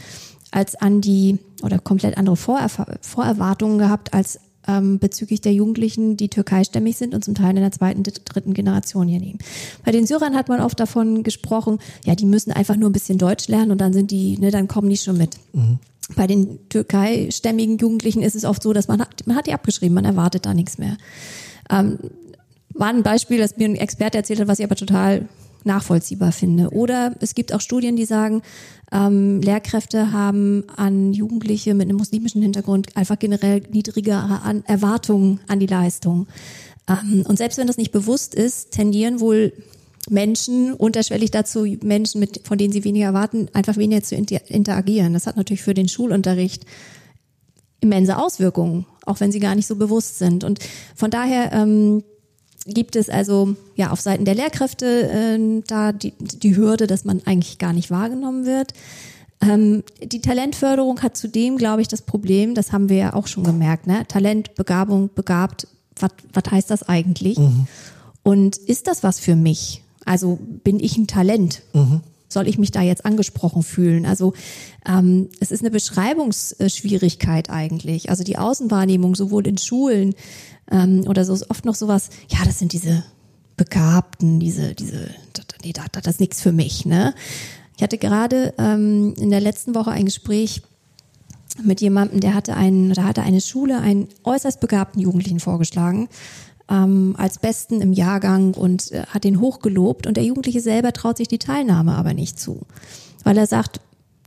als an die oder komplett andere Vorerf Vorerwartungen gehabt als ähm, bezüglich der Jugendlichen, die türkeistämmig sind und zum Teil in der zweiten, dritten Generation hier leben. Bei den Syrern hat man oft davon gesprochen, ja, die müssen einfach nur ein bisschen Deutsch lernen und dann sind die, ne, dann kommen die schon mit. Mhm. Bei den türkeistämmigen Jugendlichen ist es oft so, dass man hat, man hat die abgeschrieben, man erwartet da nichts mehr. Ähm, war ein Beispiel, das mir ein Experte erzählt hat, was ich aber total nachvollziehbar finde. Oder es gibt auch Studien, die sagen, ähm, Lehrkräfte haben an Jugendliche mit einem muslimischen Hintergrund einfach generell niedrigere an Erwartungen an die Leistung. Ähm, und selbst wenn das nicht bewusst ist, tendieren wohl Menschen unterschwellig dazu, Menschen, mit, von denen sie weniger erwarten, einfach weniger zu interagieren. Das hat natürlich für den Schulunterricht immense Auswirkungen, auch wenn sie gar nicht so bewusst sind. Und von daher ähm, gibt es also ja auf Seiten der Lehrkräfte äh, da die, die Hürde, dass man eigentlich gar nicht wahrgenommen wird. Ähm, die Talentförderung hat zudem, glaube ich, das Problem, das haben wir ja auch schon gemerkt, ne? Talent, Begabung, begabt, was heißt das eigentlich? Mhm. Und ist das was für mich? Also bin ich ein Talent? Mhm. Soll ich mich da jetzt angesprochen fühlen? Also ähm, es ist eine Beschreibungsschwierigkeit eigentlich. Also die Außenwahrnehmung sowohl in Schulen ähm, oder so ist oft noch sowas, ja, das sind diese Begabten, diese, diese, nee, das, das ist nichts für mich. Ne? Ich hatte gerade ähm, in der letzten Woche ein Gespräch mit jemandem, der hatte einen, da hatte eine Schule einen äußerst begabten Jugendlichen vorgeschlagen ähm, als Besten im Jahrgang und äh, hat ihn hochgelobt und der Jugendliche selber traut sich die Teilnahme aber nicht zu, weil er sagt,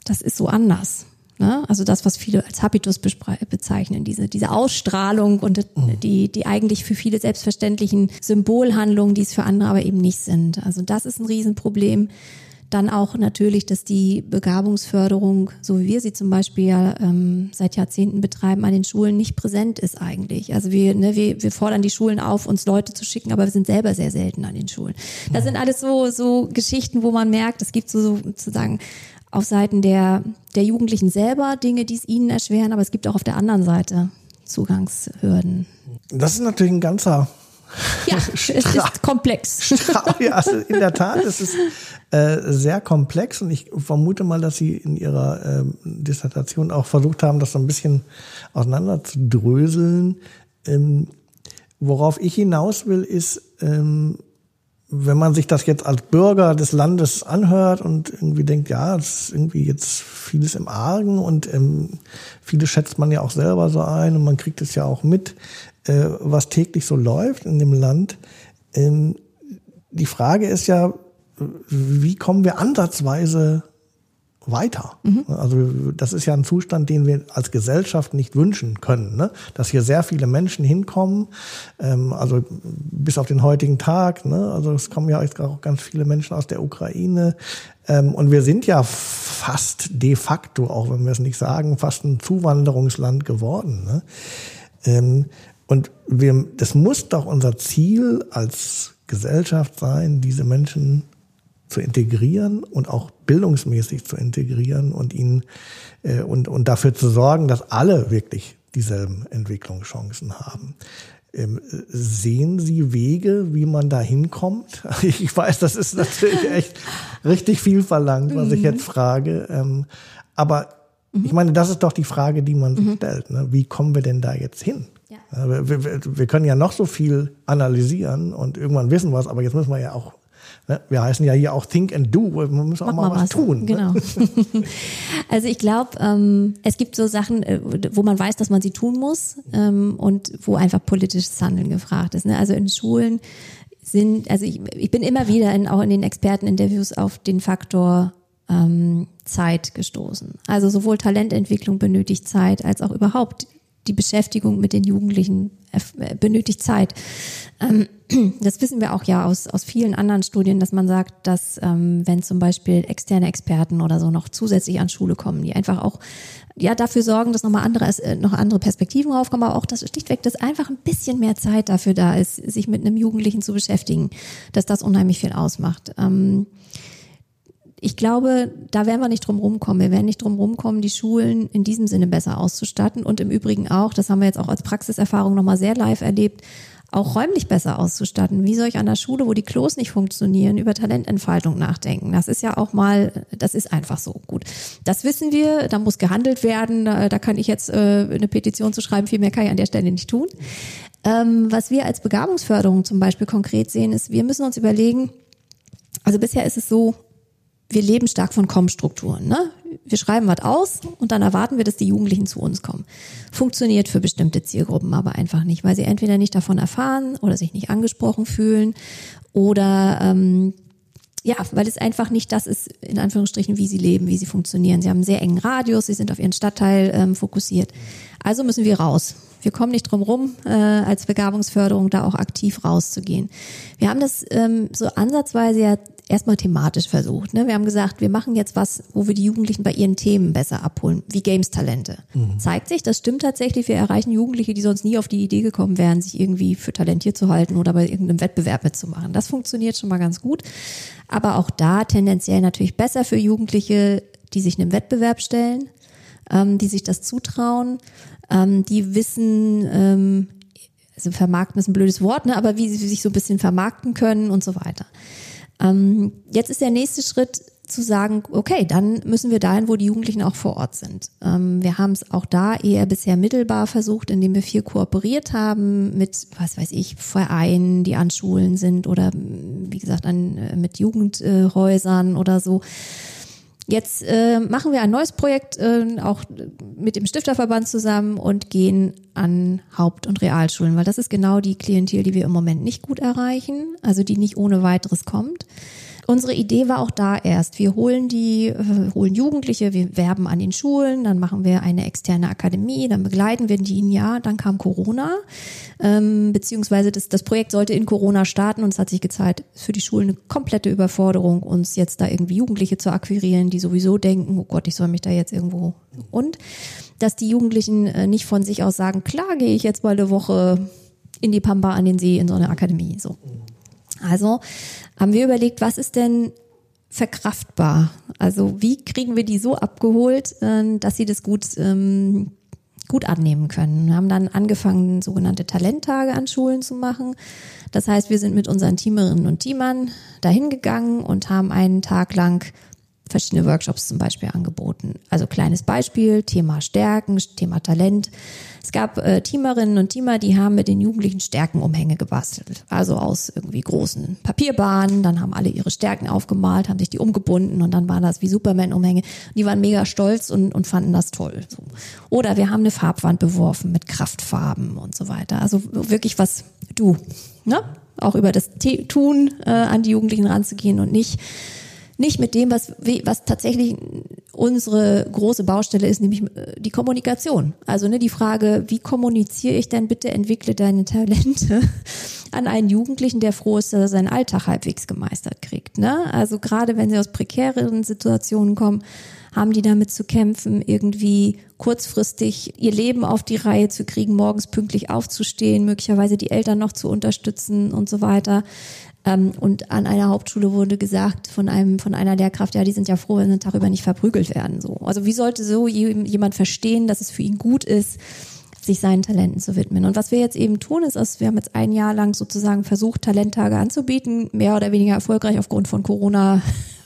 das ist so anders. Ne? Also das, was viele als Habitus bezeichnen, diese, diese Ausstrahlung und mhm. die, die eigentlich für viele selbstverständlichen Symbolhandlungen, die es für andere aber eben nicht sind. Also das ist ein Riesenproblem. Dann auch natürlich, dass die Begabungsförderung, so wie wir sie zum Beispiel ja ähm, seit Jahrzehnten betreiben, an den Schulen nicht präsent ist eigentlich. Also wir, ne, wir, wir fordern die Schulen auf, uns Leute zu schicken, aber wir sind selber sehr selten an den Schulen. Das sind alles so, so Geschichten, wo man merkt, es gibt so, so sozusagen auf Seiten der, der Jugendlichen selber Dinge, die es ihnen erschweren, aber es gibt auch auf der anderen Seite Zugangshürden. Das ist natürlich ein ganzer (laughs) ja, es ist komplex. ja, also in der Tat, es ist äh, sehr komplex und ich vermute mal, dass Sie in Ihrer äh, Dissertation auch versucht haben, das so ein bisschen auseinander zu dröseln. Ähm, worauf ich hinaus will, ist, ähm, wenn man sich das jetzt als Bürger des Landes anhört und irgendwie denkt, ja, es ist irgendwie jetzt vieles im Argen und ähm, viele schätzt man ja auch selber so ein und man kriegt es ja auch mit, äh, was täglich so läuft in dem Land. Ähm, die Frage ist ja, wie kommen wir ansatzweise weiter. Mhm. Also das ist ja ein Zustand, den wir als Gesellschaft nicht wünschen können, ne? dass hier sehr viele Menschen hinkommen, ähm, also bis auf den heutigen Tag. Ne? Also es kommen ja auch ganz viele Menschen aus der Ukraine ähm, und wir sind ja fast de facto, auch wenn wir es nicht sagen, fast ein Zuwanderungsland geworden. Ne? Ähm, und wir, das muss doch unser Ziel als Gesellschaft sein, diese Menschen zu integrieren und auch bildungsmäßig zu integrieren und ihnen äh, und, und dafür zu sorgen, dass alle wirklich dieselben Entwicklungschancen haben. Ähm, sehen Sie Wege, wie man da hinkommt? (laughs) Ich weiß, das ist natürlich (laughs) echt richtig viel verlangt, was ich mhm. jetzt frage. Ähm, aber mhm. ich meine, das ist doch die Frage, die man sich mhm. stellt. Ne? Wie kommen wir denn da jetzt hin? Ja. Wir, wir, wir können ja noch so viel analysieren und irgendwann wissen was, aber jetzt müssen wir ja auch Ne? Wir heißen ja hier auch Think and Do. Man muss auch Mach mal, was, was tun. Ne? Genau. (laughs) Also ich glaube, ähm, es gibt so Sachen, äh, wo man weiß, dass man sie tun muss ähm, und wo einfach politisches Handeln gefragt ist. Ne? Also in Schulen sind, also ich, ich bin immer wieder in, auch in den Experteninterviews auf den Faktor ähm, Zeit gestoßen. Also sowohl Talententwicklung benötigt Zeit als auch überhaupt die Beschäftigung mit den Jugendlichen äh, benötigt Zeit. Ähm, das wissen wir auch ja aus, aus vielen anderen Studien, dass man sagt, dass ähm, wenn zum Beispiel externe Experten oder so noch zusätzlich an Schule kommen, die einfach auch ja dafür sorgen, dass nochmal andere, äh, noch andere Perspektiven raufkommen, aber auch dass schlichtweg, dass einfach ein bisschen mehr Zeit dafür da ist, sich mit einem Jugendlichen zu beschäftigen, dass das unheimlich viel ausmacht. Ich glaube, da werden wir nicht drum rumkommen. Wir werden nicht drum rumkommen, die Schulen in diesem Sinne besser auszustatten und im Übrigen auch, das haben wir jetzt auch als Praxiserfahrung nochmal sehr live erlebt, auch räumlich besser auszustatten. Wie soll ich an der Schule, wo die Klos nicht funktionieren, über Talententfaltung nachdenken? Das ist ja auch mal, das ist einfach so gut. Das wissen wir, da muss gehandelt werden. Da, da kann ich jetzt äh, eine Petition zu schreiben, viel mehr kann ich an der Stelle nicht tun. Ähm, was wir als Begabungsförderung zum Beispiel konkret sehen, ist, wir müssen uns überlegen, also bisher ist es so, wir leben stark von Kommstrukturen. Ne? wir schreiben was aus und dann erwarten wir, dass die Jugendlichen zu uns kommen. Funktioniert für bestimmte Zielgruppen aber einfach nicht, weil sie entweder nicht davon erfahren oder sich nicht angesprochen fühlen oder ähm, ja, weil es einfach nicht das ist, in Anführungsstrichen, wie sie leben, wie sie funktionieren. Sie haben einen sehr engen Radius, sie sind auf ihren Stadtteil ähm, fokussiert. Also müssen wir raus. Wir kommen nicht drum rum, äh, als Begabungsförderung da auch aktiv rauszugehen. Wir haben das ähm, so ansatzweise ja erstmal thematisch versucht. Ne? Wir haben gesagt, wir machen jetzt was, wo wir die Jugendlichen bei ihren Themen besser abholen, wie Games-Talente. Mhm. Zeigt sich, das stimmt tatsächlich, wir erreichen Jugendliche, die sonst nie auf die Idee gekommen wären, sich irgendwie für talentiert zu halten oder bei irgendeinem Wettbewerb mitzumachen. Das funktioniert schon mal ganz gut. Aber auch da tendenziell natürlich besser für Jugendliche, die sich einem Wettbewerb stellen, ähm, die sich das zutrauen, ähm, die wissen, ähm, also vermarkten ist ein blödes Wort, ne, aber wie sie sich so ein bisschen vermarkten können und so weiter. Ähm, jetzt ist der nächste Schritt zu sagen, okay, dann müssen wir dahin, wo die Jugendlichen auch vor Ort sind. Ähm, wir haben es auch da eher bisher mittelbar versucht, indem wir viel kooperiert haben mit, was weiß ich, Vereinen, die an Schulen sind oder wie gesagt an, äh, mit Jugendhäusern oder so. Jetzt äh, machen wir ein neues Projekt, äh, auch mit dem Stifterverband zusammen und gehen an Haupt- und Realschulen, weil das ist genau die Klientel, die wir im Moment nicht gut erreichen, also die nicht ohne weiteres kommt. Unsere Idee war auch da erst. Wir holen die, äh, holen Jugendliche, wir werben an den Schulen, dann machen wir eine externe Akademie, dann begleiten wir die ein Jahr, dann kam Corona, ähm, beziehungsweise das, das Projekt sollte in Corona starten und es hat sich gezeigt, für die Schulen eine komplette Überforderung, uns jetzt da irgendwie Jugendliche zu akquirieren, die sowieso denken, oh Gott, ich soll mich da jetzt irgendwo und dass die Jugendlichen äh, nicht von sich aus sagen, klar gehe ich jetzt mal eine Woche in die Pampa an den See in so eine Akademie. So. Also haben wir überlegt, was ist denn verkraftbar? Also wie kriegen wir die so abgeholt, ähm, dass sie das gut, ähm, gut annehmen können? Wir haben dann angefangen, sogenannte Talenttage an Schulen zu machen. Das heißt, wir sind mit unseren Teamerinnen und Teamern dahin gegangen und haben einen Tag lang verschiedene Workshops zum Beispiel angeboten. Also kleines Beispiel, Thema Stärken, Thema Talent. Es gab äh, Teamerinnen und Teamer, die haben mit den Jugendlichen Stärkenumhänge gebastelt. Also aus irgendwie großen Papierbahnen. Dann haben alle ihre Stärken aufgemalt, haben sich die umgebunden und dann waren das wie Superman-Umhänge. Die waren mega stolz und, und fanden das toll. So. Oder wir haben eine Farbwand beworfen mit Kraftfarben und so weiter. Also wirklich was du, ne? Auch über das Tun äh, an die Jugendlichen ranzugehen und nicht nicht mit dem, was, was tatsächlich unsere große Baustelle ist, nämlich äh, die Kommunikation. Also ne, die Frage, wie kommuniziere ich denn bitte, entwickle deine Talente (laughs) an einen Jugendlichen, der froh ist, dass er seinen Alltag halbwegs gemeistert kriegt. Ne? Also gerade wenn sie aus prekäreren Situationen kommen, haben die damit zu kämpfen, irgendwie kurzfristig ihr Leben auf die Reihe zu kriegen, morgens pünktlich aufzustehen, möglicherweise die Eltern noch zu unterstützen und so weiter. Ähm, und an einer Hauptschule wurde gesagt von einem, von einer Lehrkraft, ja, die sind ja froh, wenn sie den Tag über nicht verprügelt werden, so. Also wie sollte so jemand verstehen, dass es für ihn gut ist, sich seinen Talenten zu widmen. Und was wir jetzt eben tun, ist, dass wir haben jetzt ein Jahr lang sozusagen versucht, Talenttage anzubieten, mehr oder weniger erfolgreich aufgrund von Corona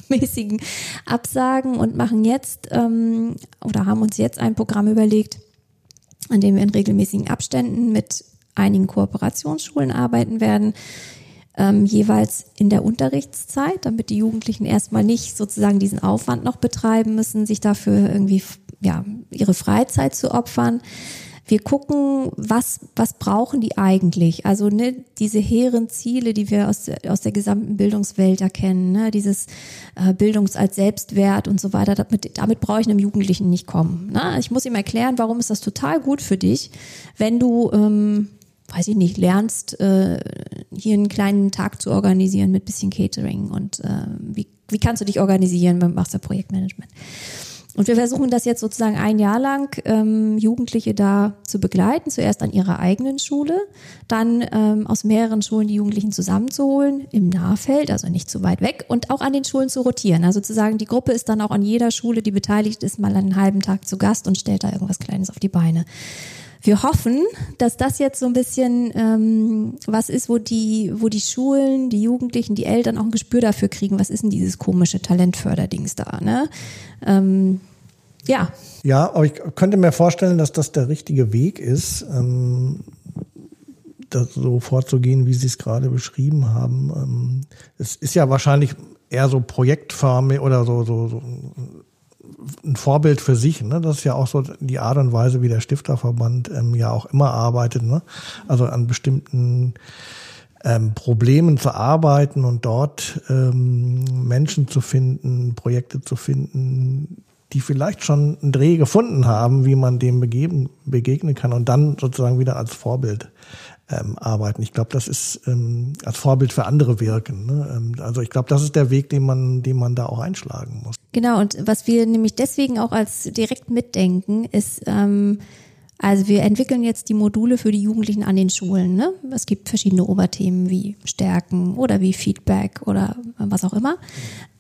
mäßigen Absagen und machen jetzt ähm, oder haben uns jetzt ein Programm überlegt, an dem wir in regelmäßigen Abständen mit einigen Kooperationsschulen arbeiten werden, ähm, jeweils in der Unterrichtszeit, damit die Jugendlichen erstmal nicht sozusagen diesen Aufwand noch betreiben müssen, sich dafür irgendwie ja ihre Freizeit zu opfern. Wir gucken, was, was brauchen die eigentlich? Also ne, diese hehren Ziele, die wir aus, der, aus der gesamten Bildungswelt erkennen, ne, dieses äh, Bildungs als Selbstwert und so weiter, damit, damit brauche ich einem Jugendlichen nicht kommen. Ne? Ich muss ihm erklären, warum ist das total gut für dich, wenn du ähm, weiß ich nicht, lernst, äh, hier einen kleinen Tag zu organisieren mit bisschen Catering und äh, wie, wie kannst du dich organisieren, machst du Projektmanagement. Und wir versuchen das jetzt sozusagen ein Jahr lang ähm, Jugendliche da zu begleiten, zuerst an ihrer eigenen Schule, dann ähm, aus mehreren Schulen die Jugendlichen zusammenzuholen im Nahfeld, also nicht zu weit weg, und auch an den Schulen zu rotieren. Also zu sagen, die Gruppe ist dann auch an jeder Schule, die beteiligt ist, mal einen halben Tag zu Gast und stellt da irgendwas Kleines auf die Beine wir hoffen, dass das jetzt so ein bisschen ähm, was ist, wo die, wo die Schulen, die Jugendlichen, die Eltern auch ein Gespür dafür kriegen, was ist denn dieses komische Talentförderdings da, ne? Ähm, ja. Ja, aber ich könnte mir vorstellen, dass das der richtige Weg ist, ähm, das so vorzugehen, wie Sie es gerade beschrieben haben. Ähm, es ist ja wahrscheinlich eher so projektförmig oder so, so, so ein Vorbild für sich. Ne? Das ist ja auch so die Art und Weise, wie der Stifterverband ähm, ja auch immer arbeitet. Ne? Also an bestimmten ähm, Problemen zu arbeiten und dort ähm, Menschen zu finden, Projekte zu finden, die vielleicht schon einen Dreh gefunden haben, wie man dem begeben, begegnen kann und dann sozusagen wieder als Vorbild ähm, arbeiten. Ich glaube, das ist ähm, als Vorbild für andere wirken. Ne? Ähm, also ich glaube, das ist der Weg, den man, den man da auch einschlagen muss. Genau, und was wir nämlich deswegen auch als direkt mitdenken, ist, ähm, also wir entwickeln jetzt die Module für die Jugendlichen an den Schulen. Ne? Es gibt verschiedene Oberthemen wie Stärken oder wie Feedback oder was auch immer.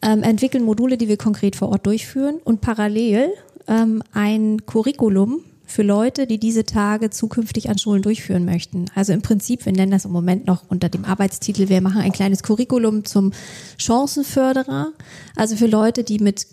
Ähm, entwickeln Module, die wir konkret vor Ort durchführen und parallel ähm, ein Curriculum für Leute, die diese Tage zukünftig an Schulen durchführen möchten. Also im Prinzip, wir nennen das im Moment noch unter dem Arbeitstitel, wir machen ein kleines Curriculum zum Chancenförderer. Also für Leute, die mit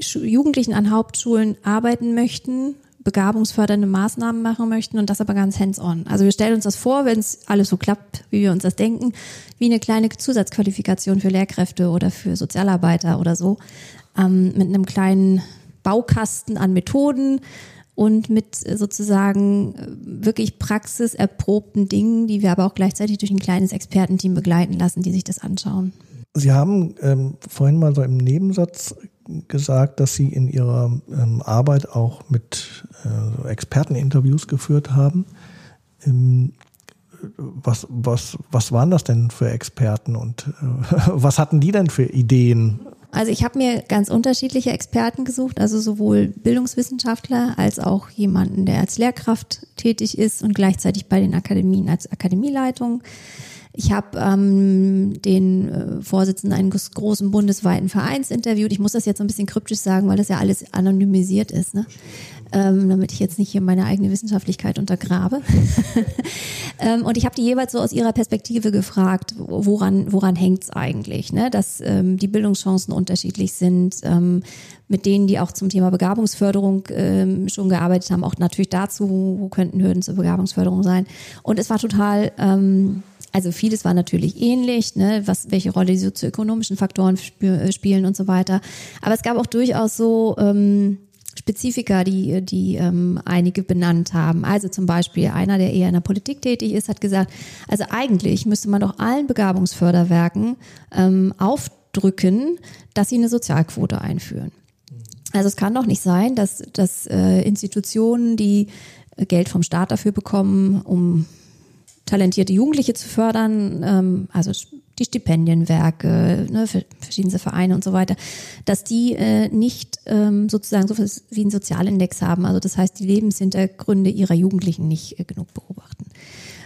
Jugendlichen an Hauptschulen arbeiten möchten, begabungsfördernde Maßnahmen machen möchten und das aber ganz hands-on. Also wir stellen uns das vor, wenn es alles so klappt, wie wir uns das denken, wie eine kleine Zusatzqualifikation für Lehrkräfte oder für Sozialarbeiter oder so, ähm, mit einem kleinen Baukasten an Methoden, und mit sozusagen äh, wirklich praxiserprobten Dingen, die wir aber auch gleichzeitig durch ein kleines Expertenteam begleiten lassen, die sich das anschauen. Sie haben ähm, vorhin mal so im Nebensatz gesagt, dass Sie in Ihrer ähm, Arbeit auch mit äh, Experteninterviews geführt haben. Ähm, was, was, was waren das denn für Experten und äh, (laughs) was hatten die denn für Ideen? Also ich habe mir ganz unterschiedliche Experten gesucht, also sowohl Bildungswissenschaftler als auch jemanden, der als Lehrkraft tätig ist und gleichzeitig bei den Akademien als Akademieleitung. Ich habe ähm, den äh, Vorsitzenden eines großen bundesweiten Vereins interviewt. Ich muss das jetzt so ein bisschen kryptisch sagen, weil das ja alles anonymisiert ist. Ne? Ähm, damit ich jetzt nicht hier meine eigene Wissenschaftlichkeit untergrabe. (laughs) ähm, und ich habe die jeweils so aus ihrer Perspektive gefragt, woran, woran hängt es eigentlich, ne? dass ähm, die Bildungschancen unterschiedlich sind, ähm, mit denen, die auch zum Thema Begabungsförderung ähm, schon gearbeitet haben, auch natürlich dazu, wo könnten Hürden zur Begabungsförderung sein. Und es war total ähm, also vieles war natürlich ähnlich, ne, was, welche Rolle die sozioökonomischen Faktoren sp spielen und so weiter. Aber es gab auch durchaus so ähm, Spezifika, die, die ähm, einige benannt haben. Also zum Beispiel einer, der eher in der Politik tätig ist, hat gesagt, also eigentlich müsste man doch allen Begabungsförderwerken ähm, aufdrücken, dass sie eine Sozialquote einführen. Also es kann doch nicht sein, dass, dass äh, Institutionen, die Geld vom Staat dafür bekommen, um talentierte Jugendliche zu fördern, ähm, also die Stipendienwerke, ne, verschiedene Vereine und so weiter, dass die äh, nicht ähm, sozusagen so wie einen Sozialindex haben. Also das heißt, die Lebenshintergründe ihrer Jugendlichen nicht äh, genug beobachten.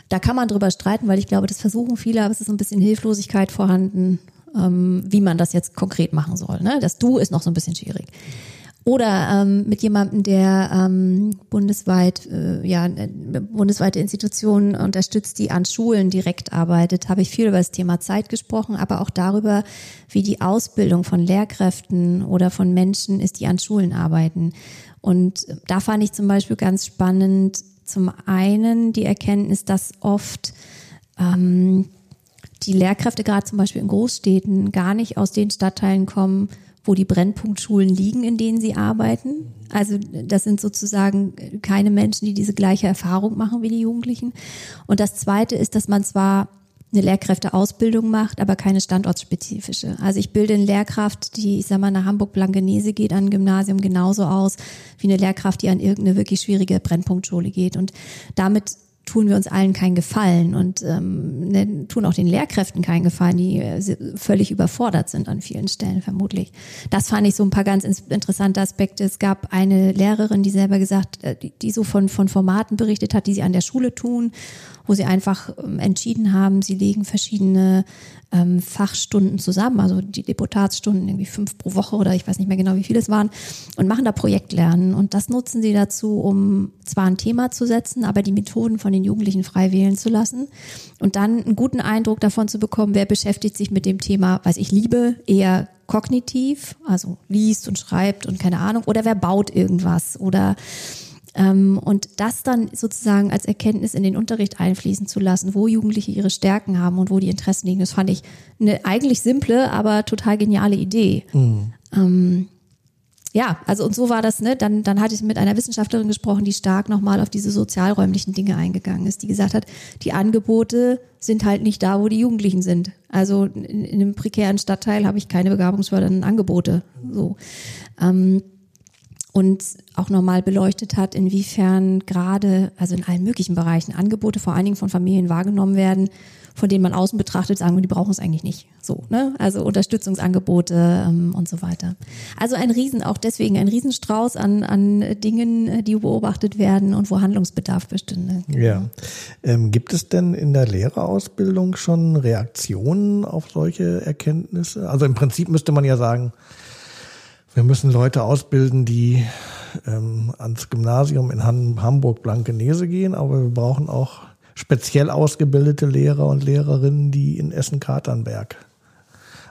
Da kann man drüber streiten, weil ich glaube, das versuchen viele, aber es ist ein bisschen Hilflosigkeit vorhanden, ähm, wie man das jetzt konkret machen soll. Ne? Das Du ist noch so ein bisschen schwierig. Oder ähm, mit jemandem, der ähm, bundesweit, äh, ja, bundesweite Institutionen unterstützt, die an Schulen direkt arbeitet, habe ich viel über das Thema Zeit gesprochen, aber auch darüber, wie die Ausbildung von Lehrkräften oder von Menschen ist, die an Schulen arbeiten. Und da fand ich zum Beispiel ganz spannend, zum einen die Erkenntnis, dass oft ähm, die Lehrkräfte gerade zum Beispiel in Großstädten gar nicht aus den Stadtteilen kommen, wo die Brennpunktschulen liegen, in denen sie arbeiten. Also das sind sozusagen keine Menschen, die diese gleiche Erfahrung machen wie die Jugendlichen. Und das Zweite ist, dass man zwar eine Lehrkräfteausbildung macht, aber keine standortspezifische. Also ich bilde eine Lehrkraft, die, ich sag mal, nach Hamburg-Blankenese geht an ein Gymnasium genauso aus wie eine Lehrkraft, die an irgendeine wirklich schwierige Brennpunktschule geht. Und damit tun wir uns allen keinen Gefallen und ähm, ne, tun auch den Lehrkräften keinen Gefallen, die äh, völlig überfordert sind an vielen Stellen vermutlich. Das fand ich so ein paar ganz interessante Aspekte. Es gab eine Lehrerin, die selber gesagt, äh, die, die so von, von Formaten berichtet hat, die sie an der Schule tun wo sie einfach ähm, entschieden haben, sie legen verschiedene ähm, Fachstunden zusammen, also die Deputatsstunden, irgendwie fünf pro Woche oder ich weiß nicht mehr genau, wie viele es waren, und machen da Projektlernen. Und das nutzen sie dazu, um zwar ein Thema zu setzen, aber die Methoden von den Jugendlichen frei wählen zu lassen und dann einen guten Eindruck davon zu bekommen, wer beschäftigt sich mit dem Thema, was ich liebe, eher kognitiv, also liest und schreibt und keine Ahnung, oder wer baut irgendwas oder und das dann sozusagen als Erkenntnis in den Unterricht einfließen zu lassen, wo Jugendliche ihre Stärken haben und wo die Interessen liegen, das fand ich eine eigentlich simple, aber total geniale Idee. Mhm. Ähm, ja, also und so war das, ne? Dann, dann hatte ich mit einer Wissenschaftlerin gesprochen, die stark nochmal auf diese sozialräumlichen Dinge eingegangen ist, die gesagt hat, die Angebote sind halt nicht da, wo die Jugendlichen sind. Also in, in einem prekären Stadtteil habe ich keine begabungsfördernden Angebote. So. Ähm, und auch nochmal beleuchtet hat, inwiefern gerade, also in allen möglichen Bereichen, Angebote vor allen Dingen von Familien wahrgenommen werden, von denen man außen betrachtet, sagen wir, die brauchen es eigentlich nicht. So, ne? Also Unterstützungsangebote ähm, und so weiter. Also ein Riesen, auch deswegen ein Riesenstrauß an, an Dingen, die beobachtet werden und wo Handlungsbedarf bestünde. Ja. Ähm, gibt es denn in der Lehrerausbildung schon Reaktionen auf solche Erkenntnisse? Also im Prinzip müsste man ja sagen, wir müssen Leute ausbilden, die ähm, ans Gymnasium in Hamburg-Blankenese gehen, aber wir brauchen auch speziell ausgebildete Lehrer und Lehrerinnen, die in Essen-Katernberg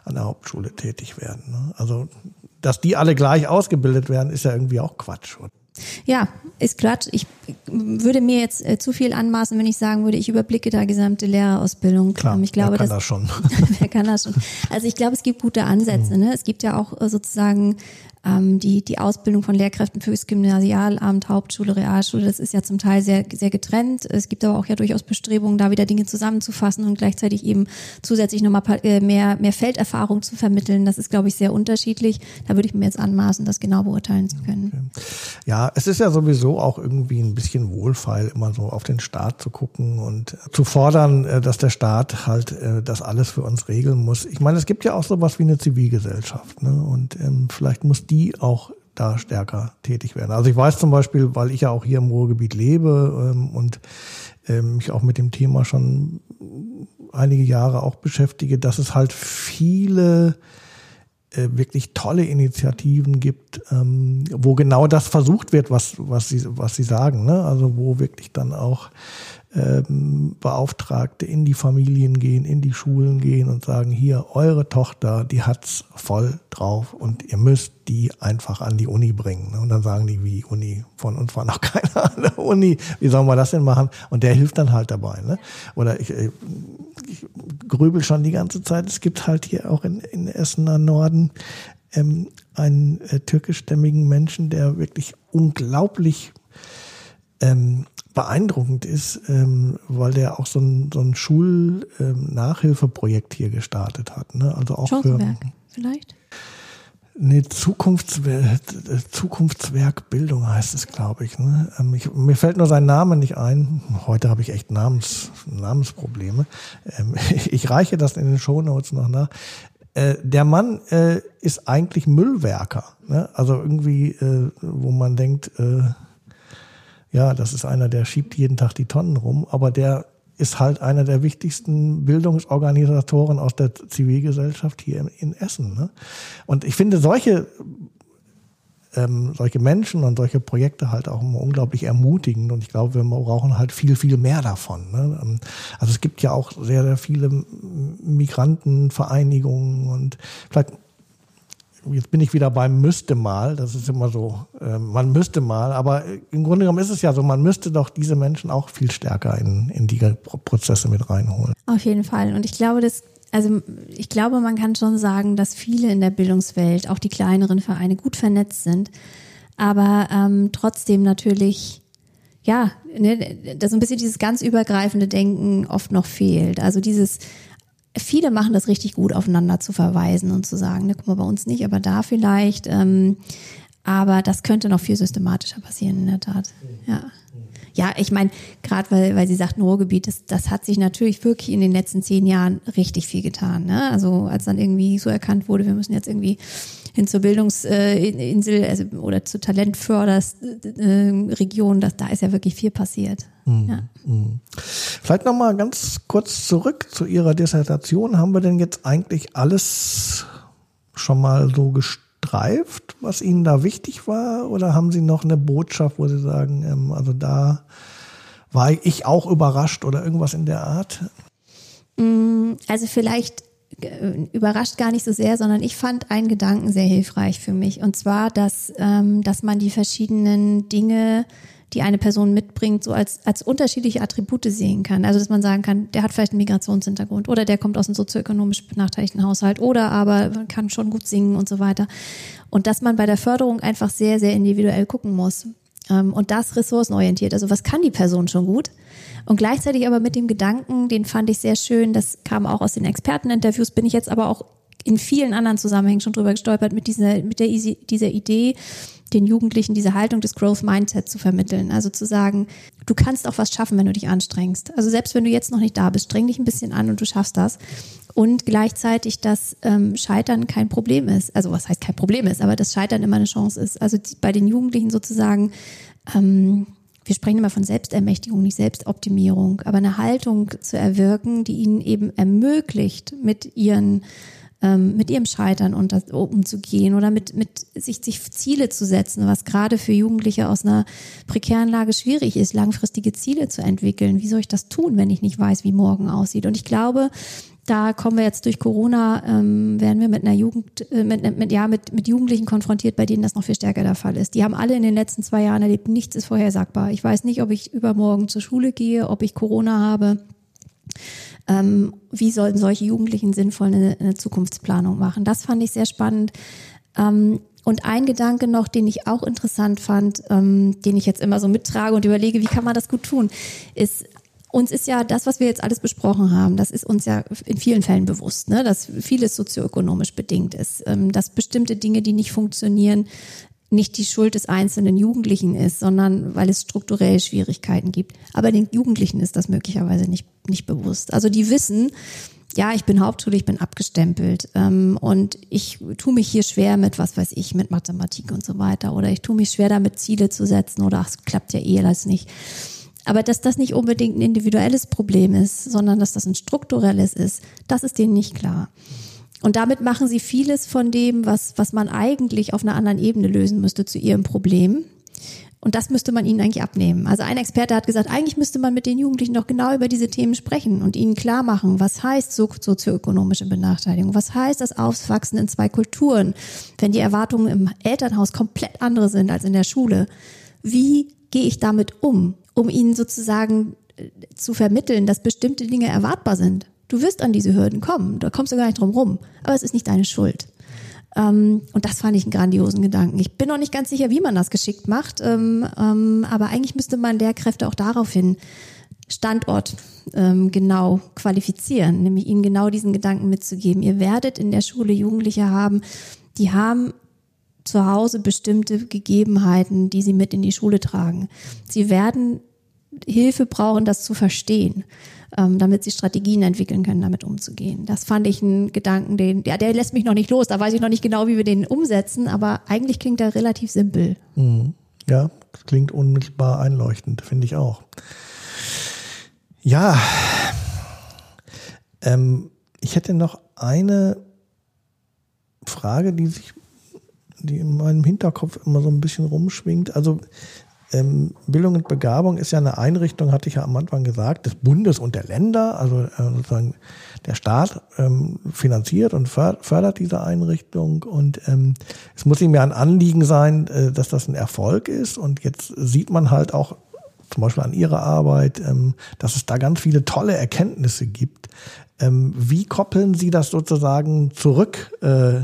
an der Hauptschule tätig werden. Ne? Also, dass die alle gleich ausgebildet werden, ist ja irgendwie auch Quatsch. Ja, ist Quatsch. Ich würde mir jetzt äh, zu viel anmaßen, wenn ich sagen würde, ich überblicke da gesamte Lehrerausbildung. Klar, ich glaube, wer kann das, das schon? (laughs) wer kann das schon? Also ich glaube, es gibt gute Ansätze. Mhm. Ne? Es gibt ja auch äh, sozusagen ähm, die, die Ausbildung von Lehrkräften fürs Gymnasialamt, Hauptschule, Realschule, das ist ja zum Teil sehr, sehr getrennt. Es gibt aber auch ja durchaus Bestrebungen, da wieder Dinge zusammenzufassen und gleichzeitig eben zusätzlich nochmal äh, mehr, mehr Felderfahrung zu vermitteln. Das ist, glaube ich, sehr unterschiedlich. Da würde ich mir jetzt anmaßen, das genau beurteilen zu können. Okay. Ja, es ist ja sowieso auch irgendwie ein bisschen wohlfeil, immer so auf den Staat zu gucken und zu fordern, äh, dass der Staat halt äh, das alles für uns regeln muss. Ich meine, es gibt ja auch sowas wie eine Zivilgesellschaft, ne? Und ähm, vielleicht muss die auch da stärker tätig werden. Also ich weiß zum Beispiel, weil ich ja auch hier im Ruhrgebiet lebe ähm, und ähm, mich auch mit dem Thema schon einige Jahre auch beschäftige, dass es halt viele wirklich tolle Initiativen gibt, ähm, wo genau das versucht wird, was, was, sie, was sie sagen. Ne? Also wo wirklich dann auch ähm, Beauftragte in die Familien gehen, in die Schulen gehen und sagen, hier, eure Tochter, die hat's voll drauf und ihr müsst die einfach an die Uni bringen. Und dann sagen die, wie Uni, von uns war noch (laughs) keiner an der Uni, wie sollen wir das denn machen? Und der hilft dann halt dabei. Ne? Oder ich, äh, ich grübel schon die ganze Zeit, es gibt halt hier auch in, in Essener Norden ähm, einen äh, türkischstämmigen Menschen, der wirklich unglaublich ähm, beeindruckend ist, ähm, weil der auch so ein, so ein Schulnachhilfeprojekt ähm, hier gestartet hat. Ne? Also auch Chancenwerk für, vielleicht? Nee, Zukunftswerk, Zukunftswerk Bildung heißt es, glaube ich, ne? Ähm, ich. Mir fällt nur sein Name nicht ein. Heute habe ich echt Namens, Namensprobleme. Ähm, (laughs) ich reiche das in den Shownotes noch nach. Äh, der Mann äh, ist eigentlich Müllwerker. Ne? Also irgendwie, äh, wo man denkt, äh, ja, das ist einer, der schiebt jeden Tag die Tonnen rum, aber der ist halt einer der wichtigsten Bildungsorganisatoren aus der Zivilgesellschaft hier in Essen. Ne? Und ich finde solche ähm, solche Menschen und solche Projekte halt auch immer unglaublich ermutigend und ich glaube, wir brauchen halt viel, viel mehr davon. Ne? Ähm, also es gibt ja auch sehr, sehr viele Migrantenvereinigungen und vielleicht jetzt bin ich wieder beim müsste mal, das ist immer so, äh, man müsste mal, aber im Grunde genommen ist es ja so, man müsste doch diese Menschen auch viel stärker in, in die Prozesse mit reinholen. Auf jeden Fall. Und ich glaube, das, also ich glaube, man kann schon sagen, dass viele in der Bildungswelt, auch die kleineren Vereine, gut vernetzt sind, aber ähm, trotzdem natürlich ja, ne, dass so ein bisschen dieses ganz übergreifende Denken oft noch fehlt. Also dieses viele machen das richtig gut, aufeinander zu verweisen und zu sagen, ne, guck mal, bei uns nicht, aber da vielleicht. Ähm, aber das könnte noch viel systematischer passieren, in der Tat. Ja. Ja, ich meine, gerade weil, weil Sie sagten Ruhrgebiet, das, das hat sich natürlich wirklich in den letzten zehn Jahren richtig viel getan. Ne? Also als dann irgendwie so erkannt wurde, wir müssen jetzt irgendwie hin zur Bildungsinsel also, oder zur Talentförderregion, äh, da ist ja wirklich viel passiert. Mhm. Ja. Mhm. Vielleicht noch mal ganz kurz zurück zu Ihrer Dissertation. Haben wir denn jetzt eigentlich alles schon mal so gestreift, was Ihnen da wichtig war? Oder haben Sie noch eine Botschaft, wo Sie sagen, ähm, also da war ich auch überrascht oder irgendwas in der Art? Mm, also vielleicht äh, überrascht gar nicht so sehr, sondern ich fand einen Gedanken sehr hilfreich für mich. Und zwar, dass, ähm, dass man die verschiedenen Dinge, die eine Person mitbringt, so als, als unterschiedliche Attribute sehen kann. Also, dass man sagen kann, der hat vielleicht einen Migrationshintergrund oder der kommt aus einem sozioökonomisch benachteiligten Haushalt oder aber kann schon gut singen und so weiter. Und dass man bei der Förderung einfach sehr, sehr individuell gucken muss. Ähm, und das ressourcenorientiert. Also, was kann die Person schon gut? Und gleichzeitig aber mit dem Gedanken, den fand ich sehr schön, das kam auch aus den Experteninterviews, bin ich jetzt aber auch in vielen anderen Zusammenhängen schon drüber gestolpert, mit dieser, mit der, dieser Idee, den Jugendlichen diese Haltung des Growth Mindset zu vermitteln. Also zu sagen, du kannst auch was schaffen, wenn du dich anstrengst. Also selbst wenn du jetzt noch nicht da bist, streng dich ein bisschen an und du schaffst das. Und gleichzeitig, dass ähm, Scheitern kein Problem ist. Also was heißt kein Problem ist, aber das Scheitern immer eine Chance ist. Also bei den Jugendlichen sozusagen ähm, wir sprechen immer von Selbstermächtigung, nicht Selbstoptimierung, aber eine Haltung zu erwirken, die ihnen eben ermöglicht, mit ihren ähm, mit ihrem Scheitern unter, umzugehen oder mit, mit sich, sich Ziele zu setzen, was gerade für Jugendliche aus einer prekären Lage schwierig ist, langfristige Ziele zu entwickeln. Wie soll ich das tun, wenn ich nicht weiß, wie morgen aussieht? Und ich glaube, da kommen wir jetzt durch Corona, ähm, werden wir mit einer Jugend, äh, mit, mit, ja, mit, mit Jugendlichen konfrontiert, bei denen das noch viel stärker der Fall ist. Die haben alle in den letzten zwei Jahren erlebt, nichts ist vorhersagbar. Ich weiß nicht, ob ich übermorgen zur Schule gehe, ob ich Corona habe. Ähm, wie sollten solche Jugendlichen sinnvoll eine, eine, Zukunftsplanung machen? Das fand ich sehr spannend. Ähm, und ein Gedanke noch, den ich auch interessant fand, ähm, den ich jetzt immer so mittrage und überlege, wie kann man das gut tun, ist uns ist ja das, was wir jetzt alles besprochen haben, das ist uns ja in vielen Fällen bewusst, ne? dass vieles sozioökonomisch bedingt ist, ähm, dass bestimmte Dinge, die nicht funktionieren, nicht die Schuld des einzelnen Jugendlichen ist, sondern weil es strukturelle Schwierigkeiten gibt. Aber den Jugendlichen ist das möglicherweise nicht, nicht bewusst. Also die wissen, ja, ich bin Hauptschule, ich bin abgestempelt ähm, und ich tue mich hier schwer mit, was weiß ich, mit Mathematik und so weiter oder ich tue mich schwer damit, Ziele zu setzen oder ach, es klappt ja eh alles nicht. Aber dass das nicht unbedingt ein individuelles Problem ist, sondern dass das ein strukturelles ist, das ist denen nicht klar. Und damit machen sie vieles von dem, was, was man eigentlich auf einer anderen Ebene lösen müsste, zu ihrem Problem. Und das müsste man ihnen eigentlich abnehmen. Also ein Experte hat gesagt, eigentlich müsste man mit den Jugendlichen doch genau über diese Themen sprechen und ihnen klar machen, was heißt sozioökonomische Benachteiligung, was heißt das Aufwachsen in zwei Kulturen, wenn die Erwartungen im Elternhaus komplett andere sind als in der Schule. Wie gehe ich damit um, um ihnen sozusagen äh, zu vermitteln, dass bestimmte Dinge erwartbar sind? Du wirst an diese Hürden kommen, da kommst du gar nicht drum rum, aber es ist nicht deine Schuld. Ähm, und das fand ich einen grandiosen Gedanken. Ich bin noch nicht ganz sicher, wie man das geschickt macht, ähm, ähm, aber eigentlich müsste man Lehrkräfte auch daraufhin Standort ähm, genau qualifizieren, nämlich ihnen genau diesen Gedanken mitzugeben. Ihr werdet in der Schule Jugendliche haben, die haben zu Hause bestimmte Gegebenheiten, die sie mit in die Schule tragen. Sie werden Hilfe brauchen, das zu verstehen ähm, damit sie Strategien entwickeln können, damit umzugehen. Das fand ich einen Gedanken, den, ja, der lässt mich noch nicht los. Da weiß ich noch nicht genau, wie wir den umsetzen, aber eigentlich klingt er relativ simpel. Mhm. Ja, klingt unmittelbar einleuchtend, finde ich auch. Ja, ähm, ich hätte noch eine Frage, die sich, die in meinem Hinterkopf immer so ein bisschen rumschwingt. Also Bildung und Begabung ist ja eine Einrichtung, hatte ich ja am Anfang gesagt, des Bundes und der Länder. Also äh, sozusagen der Staat ähm, finanziert und fördert diese Einrichtung. Und ähm, es muss ihm ja ein Anliegen sein, äh, dass das ein Erfolg ist. Und jetzt sieht man halt auch zum Beispiel an Ihrer Arbeit, ähm, dass es da ganz viele tolle Erkenntnisse gibt. Ähm, wie koppeln Sie das sozusagen zurück äh,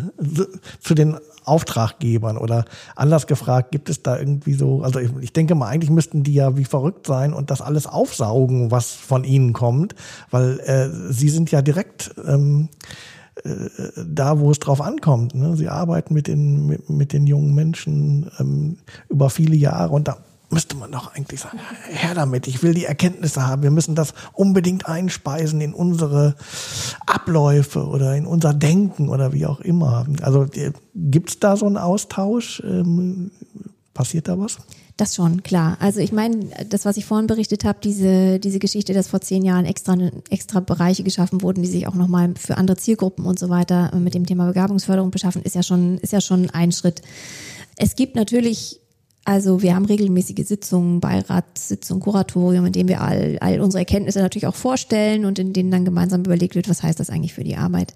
zu den Auftraggebern oder anders gefragt, gibt es da irgendwie so, also ich, ich, denke mal, eigentlich müssten die ja wie verrückt sein und das alles aufsaugen, was von ihnen kommt, weil äh, sie sind ja direkt ähm, äh, da, wo es drauf ankommt. Ne? Sie arbeiten mit den, mit, mit den jungen Menschen ähm, über viele Jahre und da müsste man doch eigentlich sagen, her damit, ich will die Erkenntnisse haben, wir müssen das unbedingt einspeisen in unsere Abläufe oder in unser Denken oder wie auch immer. Also äh, gibt's da so einen Austausch? Ähm, passiert da was? Das schon, klar. Also ich meine, das, was ich vorhin berichtet habe, diese, diese Geschichte, dass vor zehn Jahren extra, extra Bereiche geschaffen wurden, die sich auch nochmal für andere Zielgruppen und so weiter mit dem Thema Begabungsförderung beschaffen, ist ja schon, ist ja schon ein Schritt. Es gibt natürlich also wir haben regelmäßige Sitzungen, Beiratssitzungen, Kuratorium, in denen wir all, all unsere Erkenntnisse natürlich auch vorstellen und in denen dann gemeinsam überlegt wird, was heißt das eigentlich für die Arbeit.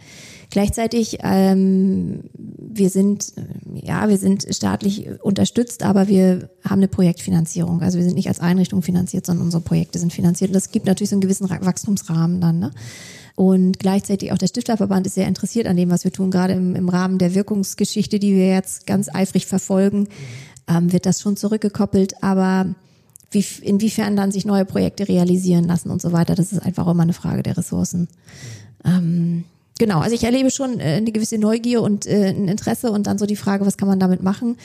Gleichzeitig, ähm, wir sind, ja, wir sind staatlich unterstützt, aber wir haben eine Projektfinanzierung. Also wir sind nicht als Einrichtung finanziert, sondern unsere Projekte sind finanziert. Und das gibt natürlich so einen gewissen Wachstumsrahmen dann. Ne? Und gleichzeitig auch der Stifterverband ist sehr interessiert an dem, was wir tun, gerade im, im Rahmen der Wirkungsgeschichte, die wir jetzt ganz eifrig verfolgen ähm, wird das schon zurückgekoppelt, aber wie, inwiefern dann sich neue Projekte realisieren lassen und so weiter, das ist einfach immer eine Frage der Ressourcen. Ähm, genau, also ich erlebe schon äh, eine gewisse Neugier und äh, ein Interesse und dann so die Frage, was kann man damit machen?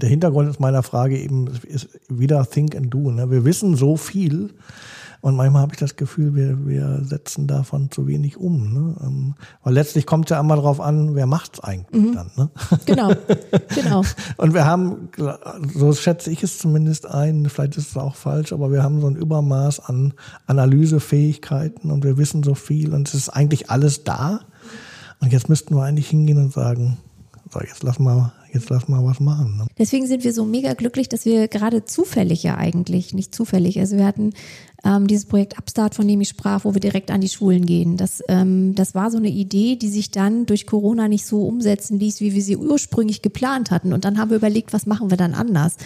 Der Hintergrund meiner Frage eben ist wieder Think and Do. Ne? Wir wissen so viel und manchmal habe ich das Gefühl, wir, wir setzen davon zu wenig um. Ne? Ähm, weil letztlich kommt es ja einmal darauf an, wer macht's eigentlich mhm. dann. Ne? Genau, genau. (laughs) Und wir haben, so schätze ich es zumindest ein, vielleicht ist es auch falsch, aber wir haben so ein Übermaß an Analysefähigkeiten und wir wissen so viel und es ist eigentlich alles da. Und jetzt müssten wir eigentlich hingehen und sagen, so, jetzt lass mal, jetzt lass mal was machen. Ne? Deswegen sind wir so mega glücklich, dass wir gerade zufällig ja eigentlich, nicht zufällig, also wir hatten ähm, dieses Projekt Upstart, von dem ich sprach, wo wir direkt an die Schulen gehen. Das, ähm, das war so eine Idee, die sich dann durch Corona nicht so umsetzen ließ, wie wir sie ursprünglich geplant hatten. Und dann haben wir überlegt, was machen wir dann anders?